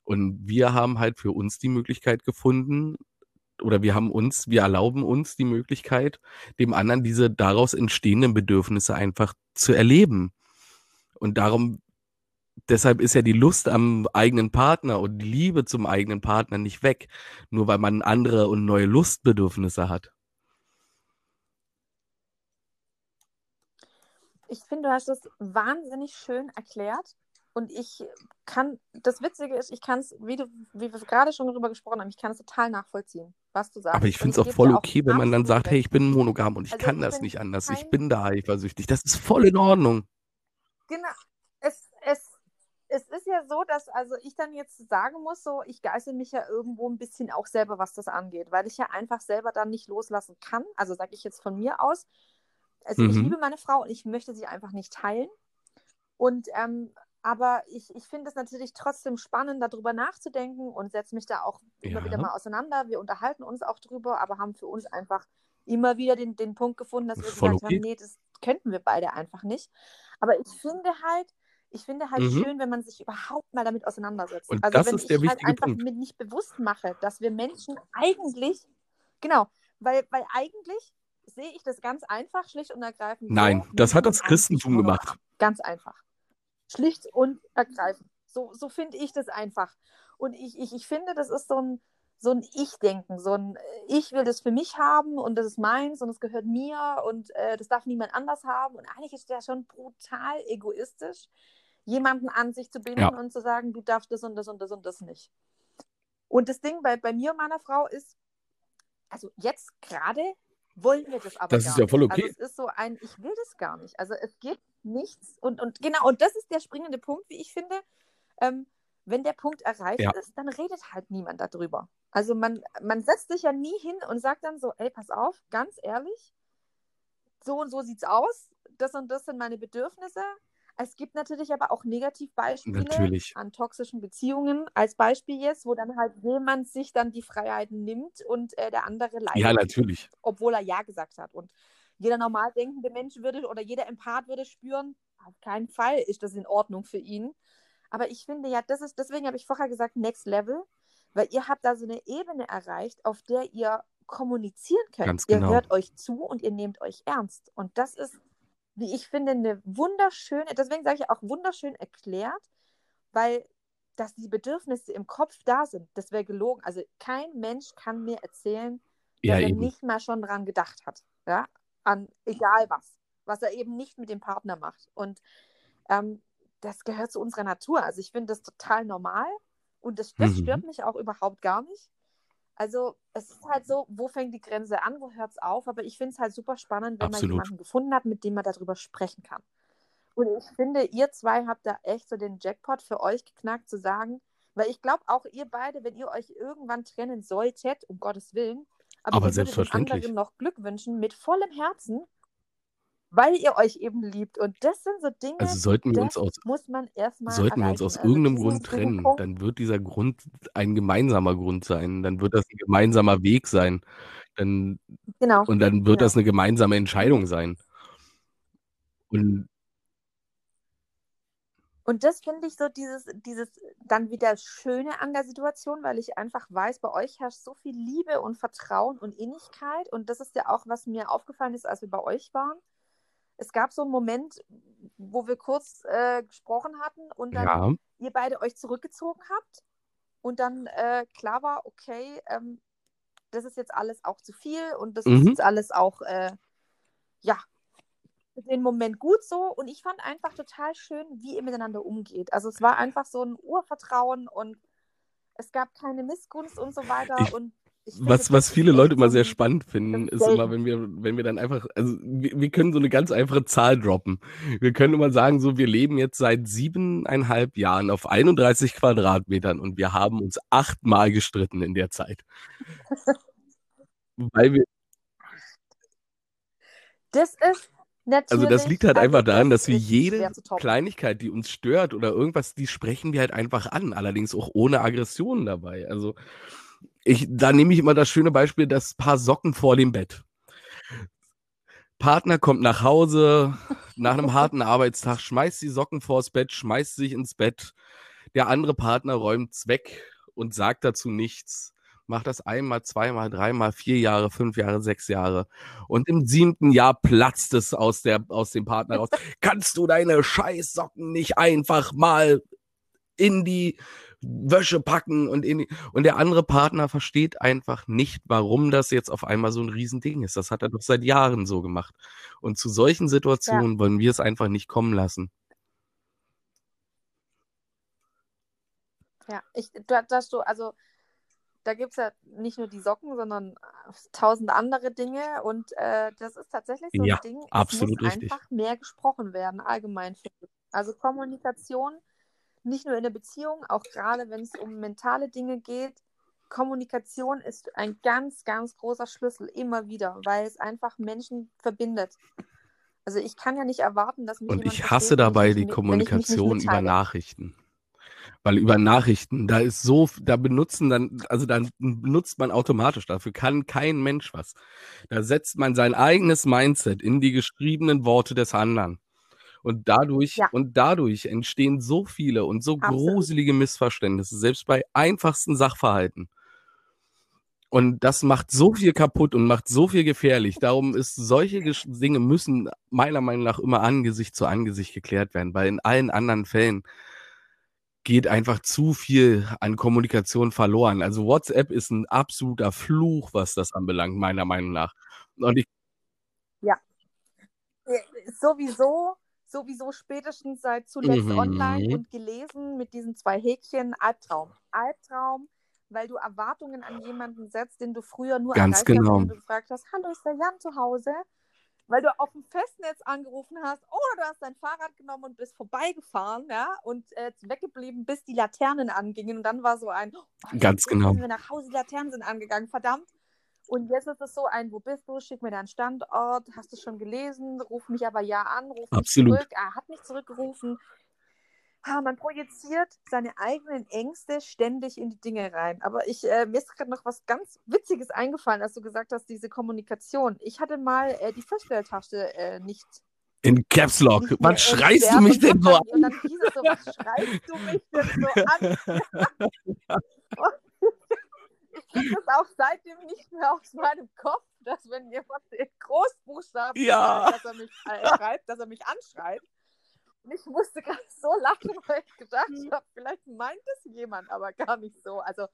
Und wir haben halt für uns die Möglichkeit gefunden, oder wir haben uns, wir erlauben uns die Möglichkeit, dem anderen diese daraus entstehenden Bedürfnisse einfach zu erleben. Und darum, deshalb ist ja die Lust am eigenen Partner und die Liebe zum eigenen Partner nicht weg, nur weil man andere und neue Lustbedürfnisse hat. Ich finde, du hast es wahnsinnig schön erklärt. Und ich kann, das Witzige ist, ich kann es, wie, du, wie wir gerade schon darüber gesprochen haben, ich kann es total nachvollziehen, was du sagst. Aber ich finde es auch voll okay, wenn man dann sagt, hey, ich bin monogam und ich Also kann ich das nicht anders. Ich bin da eifersüchtig. Das ist voll in Ordnung. Genau. Es, es, es ist ja so, dass also ich dann jetzt sagen muss, so ich geißel mich ja irgendwo ein bisschen auch selber, was das angeht, weil ich ja einfach selber dann nicht loslassen kann. Also sage ich jetzt von mir aus. Also ich Mhm. liebe meine Frau und ich möchte sie einfach nicht teilen. Und ähm, aber ich, ich finde es natürlich trotzdem spannend, darüber nachzudenken und setze mich da auch immer Ja. wieder mal auseinander. Wir unterhalten uns auch drüber, aber haben für uns einfach immer wieder den, den Punkt gefunden, dass wir Voll gesagt okay. haben, nee, das könnten wir beide einfach nicht. Aber ich finde halt, ich finde halt Mhm. schön, wenn man sich überhaupt mal damit auseinandersetzt. Und also das wenn ist der ich halt wichtige einfach Punkt. mir nicht bewusst mache, dass wir Menschen eigentlich, genau, weil, weil eigentlich sehe ich das ganz einfach, schlicht und ergreifend. so, Nein, das hat das Christentum gemacht. Ganz einfach. Schlicht und ergreifend. So, so finde ich das einfach. Und ich, ich, ich finde, das ist so ein, so ein Ich-Denken, so ein Ich will das für mich haben und das ist meins und es gehört mir und äh, das darf niemand anders haben. Und eigentlich ist der schon brutal egoistisch, jemanden an sich zu binden Ja. und zu sagen, du darfst das und das und das und das nicht. Und das Ding bei, bei mir und meiner Frau ist, also jetzt gerade wollen wir das aber Das gar ist ja voll okay. Also es ist so ein, ich will das gar nicht. Also es gibt nichts und, und genau, und das ist der springende Punkt, wie ich finde. Ähm, wenn der Punkt erreicht Ja. ist, dann redet halt niemand darüber. Also man, man setzt sich ja nie hin und sagt dann so, ey, pass auf, ganz ehrlich, so und so sieht's aus, das und das sind meine Bedürfnisse. Es gibt natürlich aber auch Negativbeispiele Natürlich. an toxischen Beziehungen, als Beispiel jetzt, wo dann halt jemand sich dann die Freiheiten nimmt und äh, der andere leidet, Ja, natürlich. obwohl er Ja gesagt hat. Und jeder normal denkende Mensch würde oder jeder Empath würde spüren, auf keinen Fall ist das in Ordnung für ihn. Aber ich finde ja, das ist, deswegen habe ich vorher gesagt, Next Level, weil ihr habt da so eine Ebene erreicht, auf der ihr kommunizieren könnt. Ganz ihr genau. hört euch zu und ihr nehmt euch ernst. Und das ist, wie ich finde, eine wunderschöne, deswegen sage ich auch wunderschön erklärt, weil dass die Bedürfnisse im Kopf da sind, das wäre gelogen. Also kein Mensch kann mir erzählen, Ja, dass er eben. nicht mal schon dran gedacht hat. Ja, an egal was, was er eben nicht mit dem Partner macht. Und ähm, das gehört zu unserer Natur. Also ich finde das total normal und das, das Mhm. stört mich auch überhaupt gar nicht. Also es ist halt so, wo fängt die Grenze an, wo hört es auf? Aber ich finde es halt super spannend, wenn Absolut. man jemanden gefunden hat, mit dem man darüber sprechen kann. Und ich finde, ihr zwei habt da echt so den Jackpot für euch geknackt, zu sagen, weil ich glaube auch ihr beide, wenn ihr euch irgendwann trennen solltet, um Gottes Willen, aber, Aber selbstverständlich. anderen noch Glück wünschen, mit vollem Herzen, weil ihr euch eben liebt. Und das sind so Dinge, Also sollten wir uns aus, muss man erstmal sollten wir uns aus Also irgendeinem Grund trennen, Punkt- dann wird dieser Grund ein gemeinsamer Grund sein. Dann wird das ein gemeinsamer Weg sein. Dann, Genau. und dann wird Ja. das eine gemeinsame Entscheidung sein. Und Und das finde ich so dieses, dieses dann wieder Schöne an der Situation, weil ich einfach weiß, bei euch herrscht so viel Liebe und Vertrauen und Innigkeit. Und das ist ja auch, was mir aufgefallen ist, als wir bei euch waren. Es gab so einen Moment, wo wir kurz äh, gesprochen hatten und dann ja, ihr beide euch zurückgezogen habt und dann äh, klar war, okay, ähm, das ist jetzt alles auch zu viel und das ist Mhm. jetzt alles auch, äh, ja, für den Moment gut so. Und ich fand einfach total schön, wie ihr miteinander umgeht. Also es war einfach so ein Urvertrauen und es gab keine Missgunst und so weiter. Ich- und was, was viele Leute immer sehr spannend finden, ist immer, wenn wir, wenn wir dann einfach, also wir, wir können so eine ganz einfache Zahl droppen. Wir können immer sagen, so, wir leben jetzt seit siebeneinhalb Jahren auf 31 Quadratmetern und wir haben uns achtmal gestritten in der Zeit. Weil wir, Das ist natürlich. also das liegt halt einfach daran, das dass wir jede. Kleinigkeit, die uns stört oder irgendwas, die sprechen wir halt einfach an, allerdings auch ohne Aggression dabei. Also ich, da nehme ich immer das schöne Beispiel, das Paar Socken vor dem Bett. Partner kommt nach Hause nach einem harten Arbeitstag, schmeißt die Socken vors Bett, schmeißt sich ins Bett. Der andere Partner räumt's weg und sagt dazu nichts. Macht das einmal, zweimal, dreimal, vier Jahre, fünf Jahre, sechs Jahre. Und im siebten Jahr platzt es aus, der, aus dem Partner raus. Kannst du deine Scheißsocken nicht einfach mal in die Wäsche packen und in und der andere Partner versteht einfach nicht, warum das jetzt auf einmal so ein Riesending ist. Das hat er doch seit Jahren so gemacht. Und zu solchen Situationen wollen wir es einfach nicht kommen lassen. Ja, ich, da, dass du, also da gibt es ja nicht nur die Socken, sondern tausend andere Dinge und äh, das ist tatsächlich so Ja, ein Ding, es absolut muss richtig. einfach mehr gesprochen werden, allgemein. Also Kommunikation, nicht nur in der Beziehung, auch gerade wenn es um mentale Dinge geht. Kommunikation ist ein ganz, ganz großer Schlüssel, immer wieder, weil es einfach Menschen verbindet. Also ich kann ja nicht erwarten, dass mich Und ich versteht, hasse wenn dabei ich die nicht Kommunikation über. Nachrichten. Weil über Nachrichten, da ist so, da benutzen dann, also dann benutzt man automatisch, dafür kann kein Mensch was. Da setzt man sein eigenes Mindset in die geschriebenen Worte des anderen. Und dadurch, Ja. und dadurch entstehen so viele und so Absolut. gruselige Missverständnisse, selbst bei einfachsten Sachverhalten. Und das macht so viel kaputt und macht so viel gefährlich. Darum ist solche Dinge müssen meiner Meinung nach immer Angesicht zu Angesicht geklärt werden, weil in allen anderen Fällen geht einfach zu viel an Kommunikation verloren. Also WhatsApp ist ein absoluter Fluch, was das anbelangt, meiner Meinung nach. Und ich Ja. Äh, Sowieso, sowieso spätestens seit zuletzt online Mhm. und gelesen mit diesen zwei Häkchen. Albtraum. Albtraum, weil du Erwartungen an jemanden setzt, den du früher nur Ganz erreicht hast, genau. wenn du gefragt hast, hallo, ist der Jan zu Hause? Weil du auf dem Festnetz angerufen hast oder du hast dein Fahrrad genommen und bist vorbeigefahren, ja, und äh, weggeblieben, bis die Laternen angingen. Und dann war so ein, oh, Ganz genau. müssen wir nach Hause, die Laternen sind angegangen, verdammt. Und jetzt ist es so ein, wo bist du? Schick mir deinen Standort. Hast du schon gelesen? Ruf mich aber ja an, ruf mich Absolut. zurück. Er hat nicht zurückgerufen. Ah, man projiziert seine eigenen Ängste ständig in die Dinge rein. Aber ich, äh, mir ist gerade noch was ganz Witziges eingefallen, als du gesagt hast, diese Kommunikation. Ich hatte mal äh, die Feststelltasche äh, nicht, In Caps Lock. nicht Was schreist du mich denn so an? und dann hieß es so, was schreist du mich denn so an? Ich kriege das auch seitdem nicht mehr aus meinem Kopf, dass wenn jemand in Großbuchstaben Ja. schreibt, dass er mich äh, schreibt, dass er mich anschreit. Und ich musste gerade so lachen, weil ich gedacht habe, vielleicht meint es jemand, aber gar nicht so. Also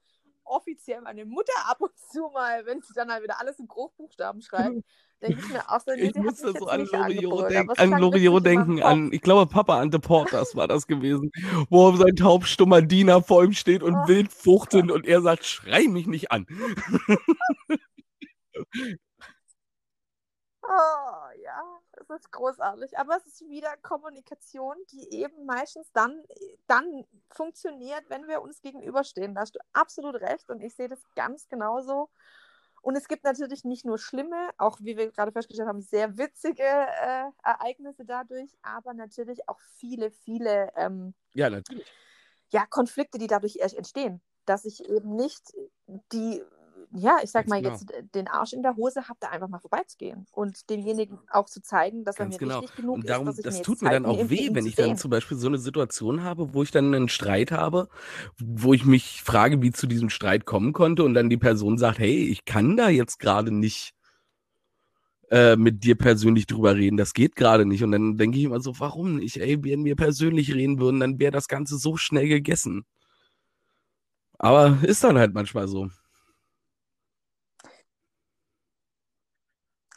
offiziell meine Mutter ab und zu mal, wenn sie dann halt wieder alles in Großbuchstaben schreibt, denke ich mir auch so, nee, Ich musste so an Loriot es an Loriot denken, an, ich glaube, Papa Ante Portas war das gewesen, wo sein taubstummer Diener vor ihm steht und wild fuchteln und er sagt, schrei mich nicht an. Oh, ja, es ist großartig. Aber es ist wieder Kommunikation, die eben meistens dann, dann funktioniert, wenn wir uns gegenüberstehen. Da hast du absolut recht und ich sehe das ganz genauso. Und es gibt natürlich nicht nur schlimme, auch wie wir gerade festgestellt haben, sehr witzige äh, Ereignisse dadurch, aber natürlich auch viele, viele ähm, Ja, natürlich. ja, Konflikte, die dadurch entstehen. Dass ich eben nicht die, ja, ich sag Ganz mal genau. jetzt den Arsch in der Hose habe, da einfach mal vorbeizugehen und demjenigen auch zu zeigen, dass Ganz er mir genau. wichtig genug Und ist, darum, dass ich das tut mir dann auch weh, wenn ich dann zum Beispiel so eine Situation habe, wo ich dann einen Streit habe, wo ich mich frage, wie zu diesem Streit kommen konnte und dann die Person sagt, hey, ich kann da jetzt gerade nicht äh, mit dir persönlich drüber reden, das geht gerade nicht. Und dann denke ich immer so, warum nicht? Ey, wenn wir persönlich reden würden, dann wäre das Ganze so schnell gegessen. Aber ist dann halt manchmal so.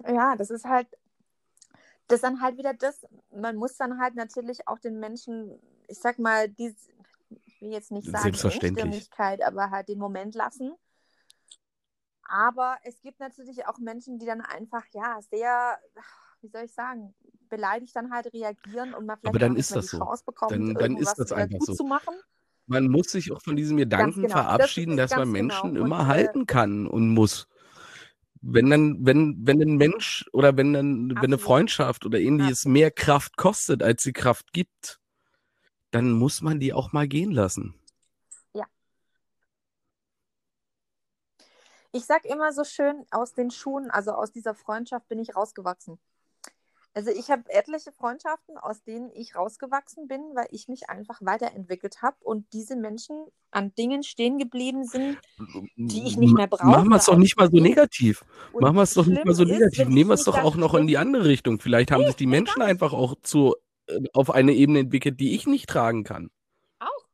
Ja, das ist halt, das ist dann halt wieder das, man muss dann halt natürlich auch den Menschen, ich sag mal, die, ich will jetzt nicht sagen Selbstverständlich. Engstirnigkeit, aber halt den Moment lassen. Aber es gibt natürlich auch Menschen, die dann einfach, ja, sehr, wie soll ich sagen, beleidigt dann halt reagieren und man vielleicht Aber dann ist das die so. Chance bekommt, Dann, dann ist das einfach gut so. zu machen. Man muss sich auch von diesem Gedanken genau. Das verabschieden, ist dass man genau. Menschen Und immer äh, halten kann und muss. Wenn dann, wenn, wenn ein Mensch oder wenn dann, wenn eine Freundschaft oder ähnliches absolut. mehr Kraft kostet, als sie Kraft gibt, dann muss man die auch mal gehen lassen. Ja. Ich sag immer so schön, aus den Schuhen, also aus dieser Freundschaft bin ich rausgewachsen. Also ich habe etliche Freundschaften, aus denen ich rausgewachsen bin, weil ich mich einfach weiterentwickelt habe und diese Menschen an Dingen stehen geblieben sind, die ich nicht mehr Ma- Machen wir es doch nicht mal so negativ. Machen wir es doch nicht mal so negativ. Nehmen wir es doch auch noch in die andere Richtung. Vielleicht haben sich die Menschen einfach auch zu, äh, auf eine Ebene entwickelt, die ich nicht tragen kann. Auch,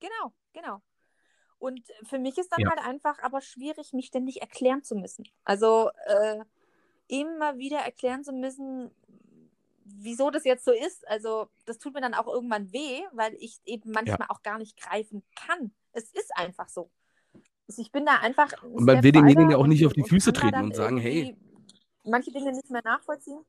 genau, genau. Und für mich ist dann Ja. halt einfach aber schwierig, mich ständig erklären zu müssen. Also äh, immer wieder erklären zu müssen, wieso das jetzt so ist. Also das tut mir dann auch irgendwann weh, weil ich eben Ja. manchmal auch gar nicht greifen kann. Es ist einfach so. Also ich bin da einfach ein Und man will demjenigen ja auch nicht auf die Füße treten und sagen, hey, manche Dinge nicht mehr nachvollziehen.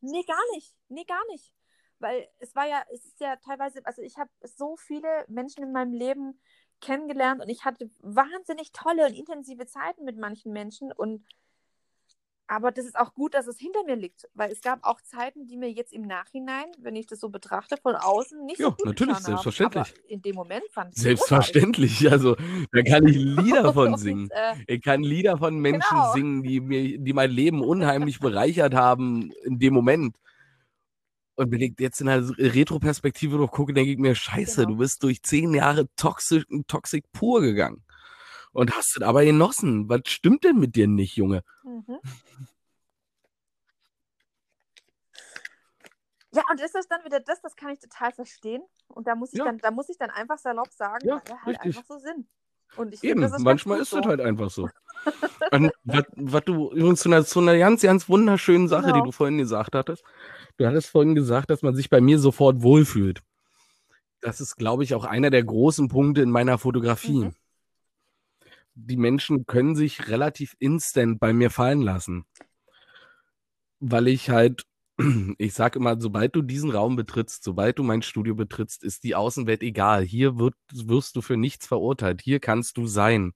Nee, gar nicht. Nee, gar nicht. Weil es war ja, es ist ja teilweise, also ich habe so viele Menschen in meinem Leben kennengelernt und ich hatte wahnsinnig tolle und intensive Zeiten mit manchen Menschen und aber das ist auch gut, dass es hinter mir liegt, weil es gab auch Zeiten, die mir jetzt im Nachhinein, wenn ich das so betrachte, von außen nicht so ja, gut natürlich, getan haben. Aber selbstverständlich. in dem Moment fand ich es großartig. Selbstverständlich. Also, da kann ich Lieder von singen. äh, Ich kann Lieder von Menschen genau. singen, die mir, die mein Leben unheimlich bereichert haben in dem Moment. Und wenn ich jetzt in der Retroperspektive noch gucke, denke ich mir, scheiße, Genau. du bist durch zehn Jahre toxisch, toxic pur gegangen. Und hast es aber genossen. Was stimmt denn mit dir nicht, Junge? Mhm. Ja, und das ist dann wieder das, das kann ich total verstehen. Und da muss ich, Ja. dann, da muss ich dann einfach salopp sagen, Ja, weil wir halt einfach so sind. Und ich Eben, finde, das ist manchmal ist so. halt einfach so. Und was, du übrigens zu einer, zu einer ganz, ganz wunderschönen Sache, die Genau. du vorhin gesagt hattest. Du hattest vorhin gesagt, dass man sich bei mir sofort wohlfühlt. Das ist, glaube ich, auch einer der großen Punkte in meiner Fotografie. Mhm. Die Menschen können sich relativ instant bei mir fallen lassen. Weil ich halt, ich sag immer, sobald du diesen Raum betrittst, sobald du mein Studio betrittst, ist die Außenwelt egal. Hier wird, wirst du für nichts verurteilt. Hier kannst du sein.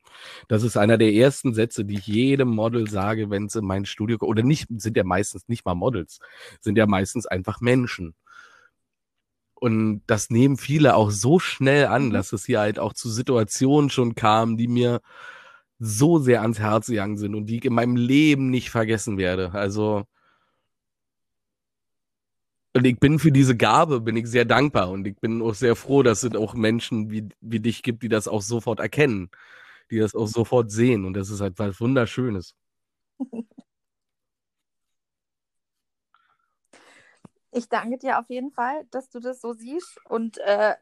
Das ist einer der ersten Sätze, die ich jedem Model sage, wenn es in mein Studio kommt. Oder nicht, sind ja meistens nicht mal Models, sind ja meistens einfach Menschen. Und das nehmen viele auch so schnell an, Mhm. dass es hier halt auch zu Situationen schon kam, die mir so sehr ans Herz gegangen sind und die ich in meinem Leben nicht vergessen werde. Also, und ich bin für diese Gabe, bin ich sehr dankbar und ich bin auch sehr froh, dass es auch Menschen wie, wie dich gibt, die das auch sofort erkennen, die das auch sofort sehen und das ist halt was Wunderschönes. Ich danke dir auf jeden Fall, dass du das so siehst. Und äh,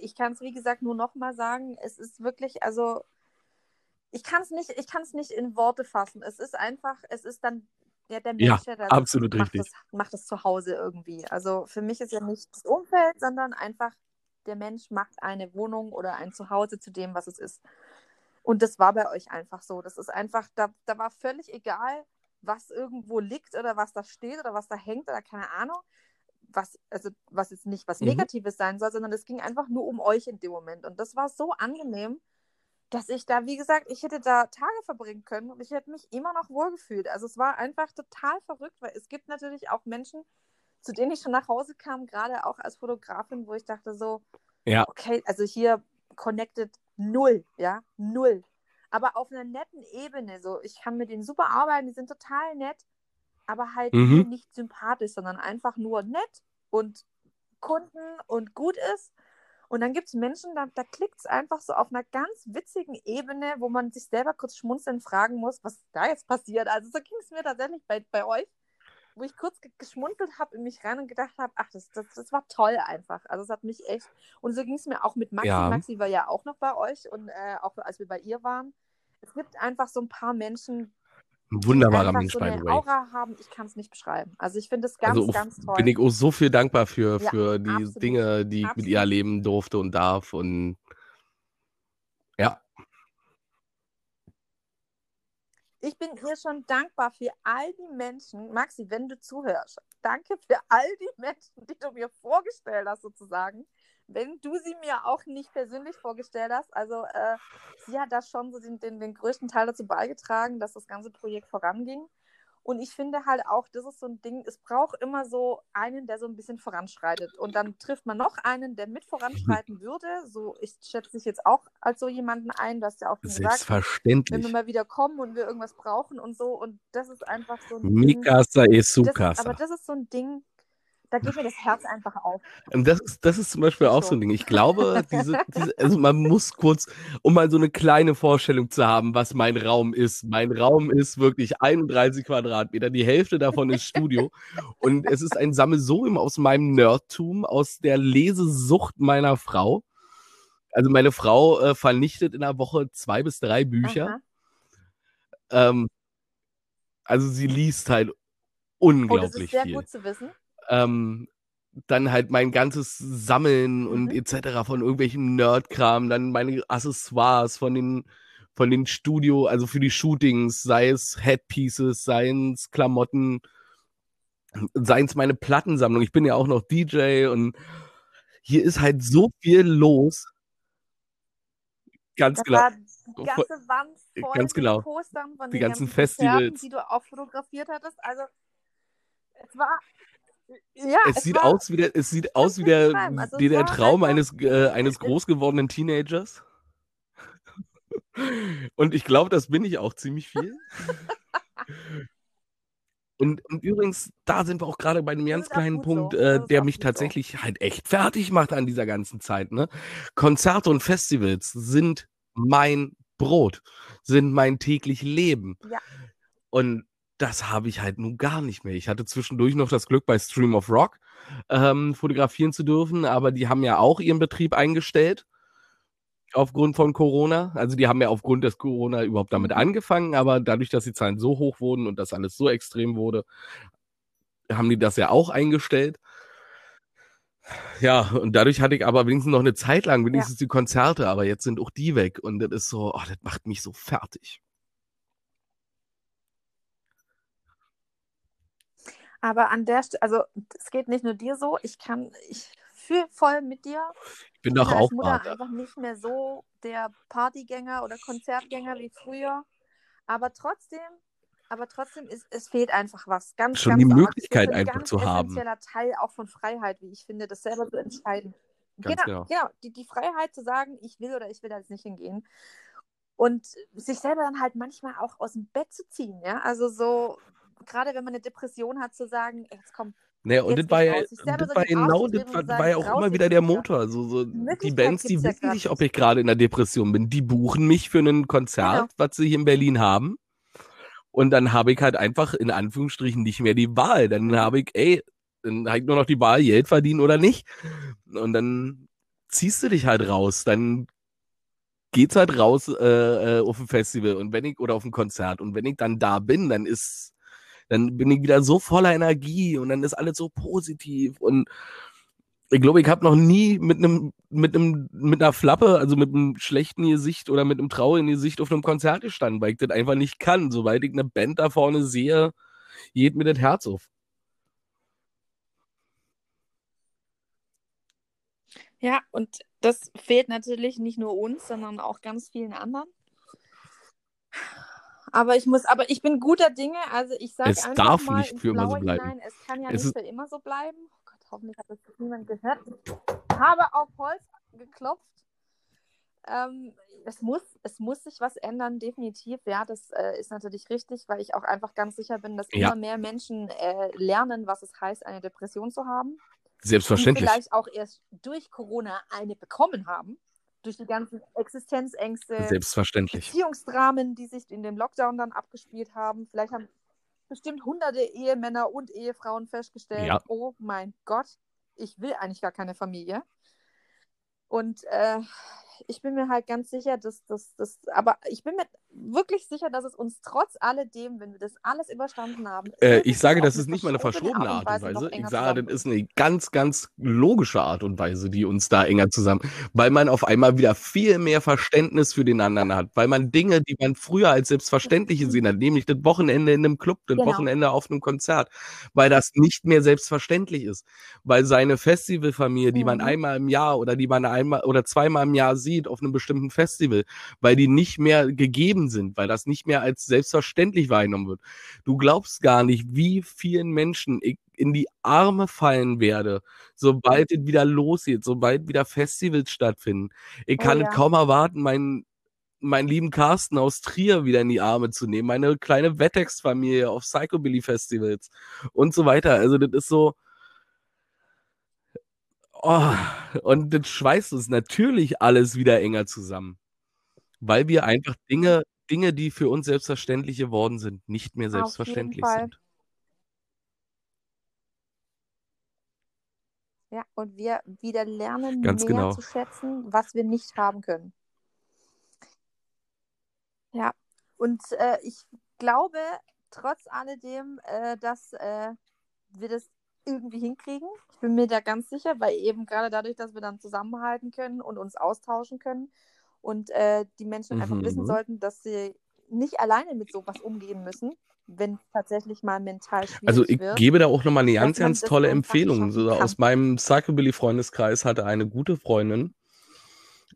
ich kann es, wie gesagt, nur nochmal sagen, es ist wirklich, also ich kann es nicht, ich kann es nicht in Worte fassen. Es ist einfach, es ist dann ja, der Ja, Mensch, der da sitzt, absolut macht richtig. Das, macht das zu Hause irgendwie. Also für mich ist ja nicht das Umfeld, sondern einfach der Mensch macht eine Wohnung oder ein Zuhause zu dem, was es ist. Und das war bei euch einfach so. Das ist einfach, da, da war völlig egal, was irgendwo liegt oder was da steht oder was da hängt oder keine Ahnung. Was, also, was jetzt nicht was Mhm. Negatives sein soll, sondern es ging einfach nur um euch in dem Moment. Und das war so angenehm, dass ich da, wie gesagt, ich hätte da Tage verbringen können und ich hätte mich immer noch wohlgefühlt. Also es war einfach total verrückt, weil es gibt natürlich auch Menschen, zu denen ich schon nach Hause kam, gerade auch als Fotografin, wo ich dachte so, Ja. okay, also hier connected null, ja, null. Aber auf einer netten Ebene, so, ich kann mit denen super arbeiten, die sind total nett, aber halt Mhm. nicht sympathisch, sondern einfach nur nett und Kunden und gut ist. Und dann gibt es Menschen, da, da klickt es einfach so auf einer ganz witzigen Ebene, wo man sich selber kurz schmunzeln fragen muss, was da jetzt passiert. Also so ging es mir tatsächlich bei, bei euch, wo ich kurz ge geschmunzelt habe in mich rein und gedacht habe, ach, das, das, das war toll einfach. Also es hat mich echt. Und so ging es mir auch mit Maxi. Ja. Maxi war ja auch noch bei euch und äh, auch als wir bei ihr waren. Es gibt einfach so ein paar Menschen, Ein wunderbarer Mensch, so by the way. Aura haben. Ich kann es nicht beschreiben. Also ich finde es ganz, Also ganz toll. bin ich auch so viel dankbar für, Ja, für die absolut. Dinge, die ich mit ihr Absolut. erleben durfte und darf. Und ja, Ich bin ihr schon dankbar für all die Menschen, Maxi, wenn du zuhörst. Danke für all die Menschen, die du mir vorgestellt hast, sozusagen. Wenn du sie mir auch nicht persönlich vorgestellt hast. Also, äh, sie hat da schon so den, den, den größten Teil dazu beigetragen, dass das ganze Projekt voranging. Und ich finde halt auch, das ist so ein Ding, es braucht immer so einen, der so ein bisschen voranschreitet. Und dann trifft man noch einen, der mit voranschreiten würde. So, ich schätze dich jetzt auch als so jemanden ein, du hast ja auch schon gesagt, wenn wir selbstverständlich. mal wieder kommen und wir irgendwas brauchen und so. Und das ist einfach so ein Ding. Mikasa e Das, aber das ist so ein Ding, da geht mir das Herz einfach auf. Das ist, das ist zum Beispiel auch so So. ein Ding. Ich glaube, diese, diese, also man muss kurz, um mal so eine kleine Vorstellung zu haben, was mein Raum ist. Mein Raum ist wirklich 31 Quadratmeter. Die Hälfte davon ist Studio. Und es ist ein Sammelsurium aus meinem Nerdtum, aus der Lesesucht meiner Frau. Also meine Frau äh, vernichtet in der Woche zwei bis drei Bücher. Ähm, also sie liest halt Oh, das ist unglaublich sehr viel. gut zu wissen. Ähm, dann halt mein ganzes Sammeln und Mhm. etc. von irgendwelchem Nerdkram, dann meine Accessoires von den von den Studio, also für die Shootings, sei es Headpieces, seien es Klamotten, seien es meine Plattensammlung. Ich bin ja auch noch DJ und hier ist halt so viel los. Ganz Das genau. war die ganze Wand voll Ganz genau. Postern von Die den ganzen ganzen Konzerten, Festivals. die du auch fotografiert hattest. Also, es war. Ja, Es sieht war, aus wie der, es sieht aus wie der. Also es wie der war Traum eines, äh, eines groß gewordenen Teenagers. Und ich glaube, das bin ich auch ziemlich viel. Und, und übrigens, da sind wir auch gerade bei einem ganz kleinen Punkt, so. äh, der mich gut so. tatsächlich halt echt fertig macht an dieser ganzen Zeit. Ne? Konzerte und Festivals sind mein Brot, sind mein täglich Leben. Ja. Und das habe ich halt nun gar nicht mehr. Ich hatte zwischendurch noch das Glück bei Stream of Rock, ähm, fotografieren zu dürfen, aber die haben ja auch ihren Betrieb eingestellt aufgrund von Corona. Also die haben ja aufgrund des Corona überhaupt damit Mhm. angefangen, aber dadurch, dass die Zahlen so hoch wurden und das alles so extrem wurde, haben die das ja auch eingestellt. Ja, und dadurch hatte ich aber wenigstens noch eine Zeit lang wenigstens die Konzerte, aber jetzt sind auch die weg und das ist so, oh, das macht mich so fertig. Aber an der Stelle, also es geht nicht nur dir so, ich kann, ich fühle voll mit dir. Ich bin doch auch Mutter Vater. einfach nicht mehr so der Partygänger oder Konzertgänger wie früher. Aber trotzdem, aber trotzdem ist, es fehlt einfach was. Ganz, Schon ganz die. Möglichkeit ein einfach ganz zu haben. essentieller Teil auch von Freiheit, wie ich finde, das selber zu entscheiden. Ganz genau, genau. genau. Die, die Freiheit zu sagen, ich will oder ich will da jetzt nicht hingehen. Und sich selber dann halt manchmal auch aus dem Bett zu ziehen, ja. Also so, gerade wenn man eine Depression hat, zu sagen, jetzt komm, Naja, und Jetzt das war ja, genau, das war, und ja auch immer wieder der. Motor. So, so, die Bands, die ja wissen nicht, ob ich gerade in der Depression bin. Die buchen mich für ein Konzert, Genau. was sie hier in Berlin haben. Und dann habe ich halt einfach in Anführungsstrichen nicht mehr die Wahl. Dann Mhm. habe ich, ey, dann habe ich nur noch die Wahl, Geld verdienen oder nicht. Und dann ziehst du dich halt raus. Dann geht's halt raus äh, äh, auf ein Festival und wenn ich oder auf ein Konzert und wenn ich dann da bin, dann ist dann bin ich wieder so voller Energie und dann ist alles so positiv und ich glaube, ich habe noch nie mit einem mit einem mit einer Flappe, also mit einem schlechten Gesicht oder mit einem traurigen Gesicht auf einem Konzert gestanden, weil ich das einfach nicht kann. Sobald ich eine Band da vorne sehe, geht mir das Herz auf. Ja, und das fehlt natürlich nicht nur uns, sondern auch ganz vielen anderen. Aber ich muss, aber ich bin guter Dinge. Also ich sage Es einfach darf mal nicht für immer so bleiben. hinein, es kann ja Es nicht für immer so bleiben. Oh Gott, hoffentlich hat das niemand gehört. Ich habe auf Holz geklopft. Ähm, es, muss, es muss sich was ändern, definitiv. Ja, das äh, ist natürlich richtig, weil ich auch einfach ganz sicher bin, dass Ja. immer mehr Menschen äh, lernen, was es heißt, eine Depression zu haben. Selbstverständlich. vielleicht auch erst durch Corona eine bekommen haben. Durch die ganzen Existenzängste, Selbstverständlich. Beziehungsdramen, die sich in dem Lockdown dann abgespielt haben. Vielleicht haben bestimmt hunderte Ehemänner und Ehefrauen festgestellt, Ja. oh mein Gott, ich will eigentlich gar keine Familie. Und äh, ich bin mir halt ganz sicher, dass das, das, aber ich bin mir wirklich sicher, dass es uns trotz alledem, wenn wir das alles überstanden haben, Äh, ich sage, das ist nicht mal eine verschobene Art und noch Weise. Ich sage, das ist eine ganz, ganz logische Art und Weise, die uns da enger zusammen, weil man auf einmal wieder viel mehr Verständnis für den anderen hat, weil man Dinge, die man früher als selbstverständlich gesehen hat, nämlich das Wochenende in einem Club, das Genau. Wochenende auf einem Konzert, weil das nicht mehr selbstverständlich ist, weil seine Festivalfamilie, die man Mhm. einmal im Jahr oder die man einmal oder zweimal im Jahr sieht auf einem bestimmten Festival, weil die nicht mehr gegeben sind, weil das nicht mehr als selbstverständlich wahrgenommen wird. Du glaubst gar nicht, wie vielen Menschen ich in die Arme fallen werde, sobald es wieder losgeht, sobald wieder Festivals stattfinden. Ich Oh kann ja. es kaum erwarten, meinen meinen lieben Carsten aus Trier wieder in die Arme zu nehmen, meine kleine Wettex-Familie auf Psychobilly-Festivals und so weiter. Also das ist so, oh, und das schweißt uns natürlich alles wieder enger zusammen, weil wir einfach Dinge, Dinge, die für uns selbstverständlich geworden sind, nicht mehr selbstverständlich sind. Ja, und wir wieder lernen, Ganz mehr genau. zu schätzen, was wir nicht haben können. Ja, und äh, ich glaube trotz alledem, äh, dass äh, wir das irgendwie hinkriegen. Ich bin mir da ganz sicher, weil eben gerade dadurch, dass wir dann zusammenhalten können und uns austauschen können und äh, die Menschen einfach wissen Mhm. sollten, dass sie nicht alleine mit sowas umgehen müssen, wenn tatsächlich mal mental schwierig Also ich wird. gebe da auch nochmal eine ganz, ganz tolle Empfehlung. So aus meinem Psychobilly-Freundeskreis hatte eine gute Freundin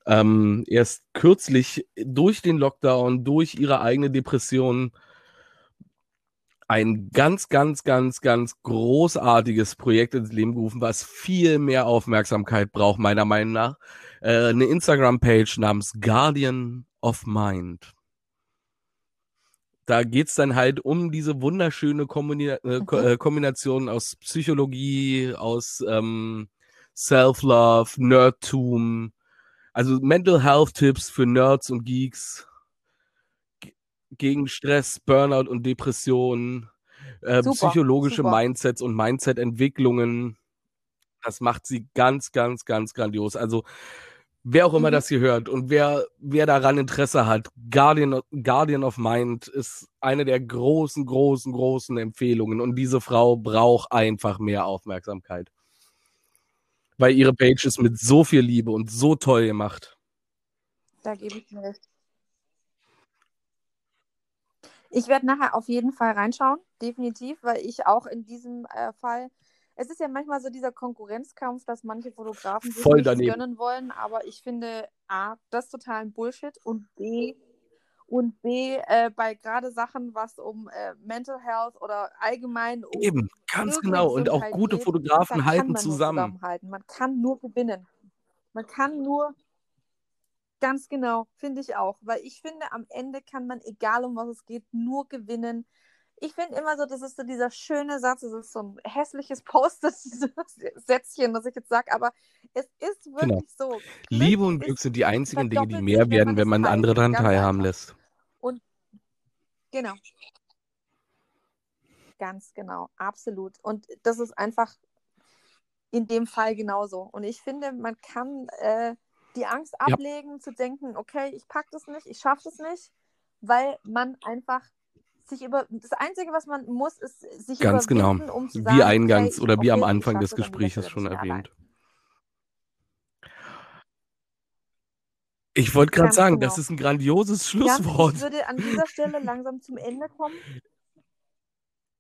ähm, erst kürzlich durch den Lockdown, durch ihre eigene Depression ein ganz, ganz, ganz, ganz großartiges Projekt ins Leben gerufen, was viel mehr Aufmerksamkeit braucht, meiner Meinung nach. Äh, eine Instagram-Page namens Guardian of Mind. Da geht's dann halt um diese wunderschöne Kombina äh, Mhm. äh, Kombination aus Psychologie, aus ähm, Self-Love, Nerdtum, also Mental Health Tipps für Nerds und Geeks ge- gegen Stress, Burnout und Depressionen, äh, Super, psychologische super. Mindsets und Mindset-Entwicklungen. Das macht sie ganz, ganz, ganz grandios. Also wer auch immer mhm. das hier hört und wer, wer daran Interesse hat, Guardian, Guardian of Mind ist eine der großen, großen, großen Empfehlungen. Und diese Frau braucht einfach mehr Aufmerksamkeit. Weil ihre Page ist mit so viel Liebe und so toll gemacht. Da gebe ich mir recht. Ich werde nachher auf jeden Fall reinschauen, definitiv, weil ich auch in diesem äh, Fall es ist ja manchmal so dieser Konkurrenzkampf, dass manche Fotografen sich Voll nichts daneben. gönnen wollen, aber ich finde A, das total ein Bullshit und B, und B, äh, bei gerade Sachen, was um äh, Mental Health oder allgemein um Eben, ganz genau. Und auch gute geht, Fotografen halten zusammen. Man kann nur gewinnen. Man kann nur, ganz genau, finde ich auch. Weil ich finde, am Ende kann man, egal um was es geht, nur gewinnen, ich finde immer so, das ist so dieser schöne Satz, es ist so ein hässliches Post-Sätzchen, das ich jetzt sage, aber es ist wirklich genau. so. Glück Liebe und Glück sind die einzigen Dinge, die mehr werden, wenn man andere daran teilhaben lässt. Und genau. Ganz genau, absolut. Und das ist einfach in dem Fall genauso. Und ich finde, man kann äh, die Angst ablegen, ja. zu denken, okay, ich packe das nicht, ich schaffe das nicht, weil man einfach sich über das Einzige, was man muss, ist sich Ganz genau. Um wie sagen, eingangs okay, oder wie okay, am Anfang des Gesprächs schon erwähnt. Ich wollte gerade sagen, genau. das ist ein grandioses Schlusswort. Ja, ich würde an dieser Stelle langsam zum Ende kommen.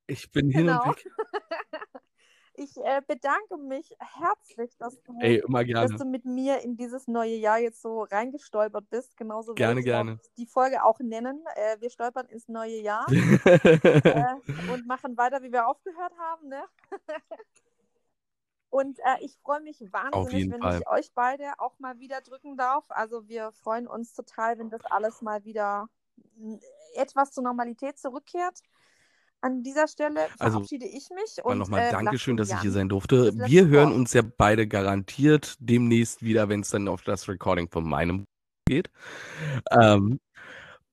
Ich bin genau. hin und genau. weg. Ich äh, bedanke mich herzlich, dass du, Ey, dass du mit mir in dieses neue Jahr jetzt so reingestolpert bist. Genauso gerne, gerne. die Folge auch nennen. Äh, wir stolpern ins neue Jahr äh, und machen weiter, wie wir aufgehört haben. Ne? und äh, ich freue mich wahnsinnig, wenn Fall. ich euch beide auch mal wieder drücken darf. Also wir freuen uns total, wenn das alles mal wieder etwas zur Normalität zurückkehrt. An dieser Stelle also, verabschiede also, ich mich. Und nochmal äh, Dankeschön, dass ich hier sein durfte. Wir hören Wort. uns ja beide garantiert demnächst wieder, wenn es dann auf das Recording von meinem geht. Ähm,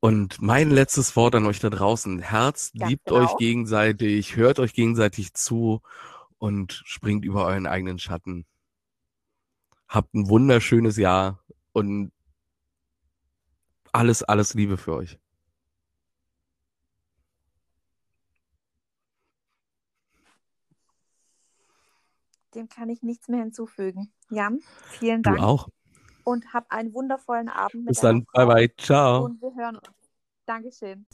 und mein letztes Wort an euch da draußen. Herz, Ganz liebt genau. euch gegenseitig, hört euch gegenseitig zu und springt über euren eigenen Schatten. Habt ein wunderschönes Jahr und alles, alles Liebe für euch. Dem kann ich nichts mehr hinzufügen. Jan, vielen Dank. Du auch. Und hab einen wundervollen Abend. Bis dann. Bye, bye. Ciao. Und wir hören uns. Dankeschön.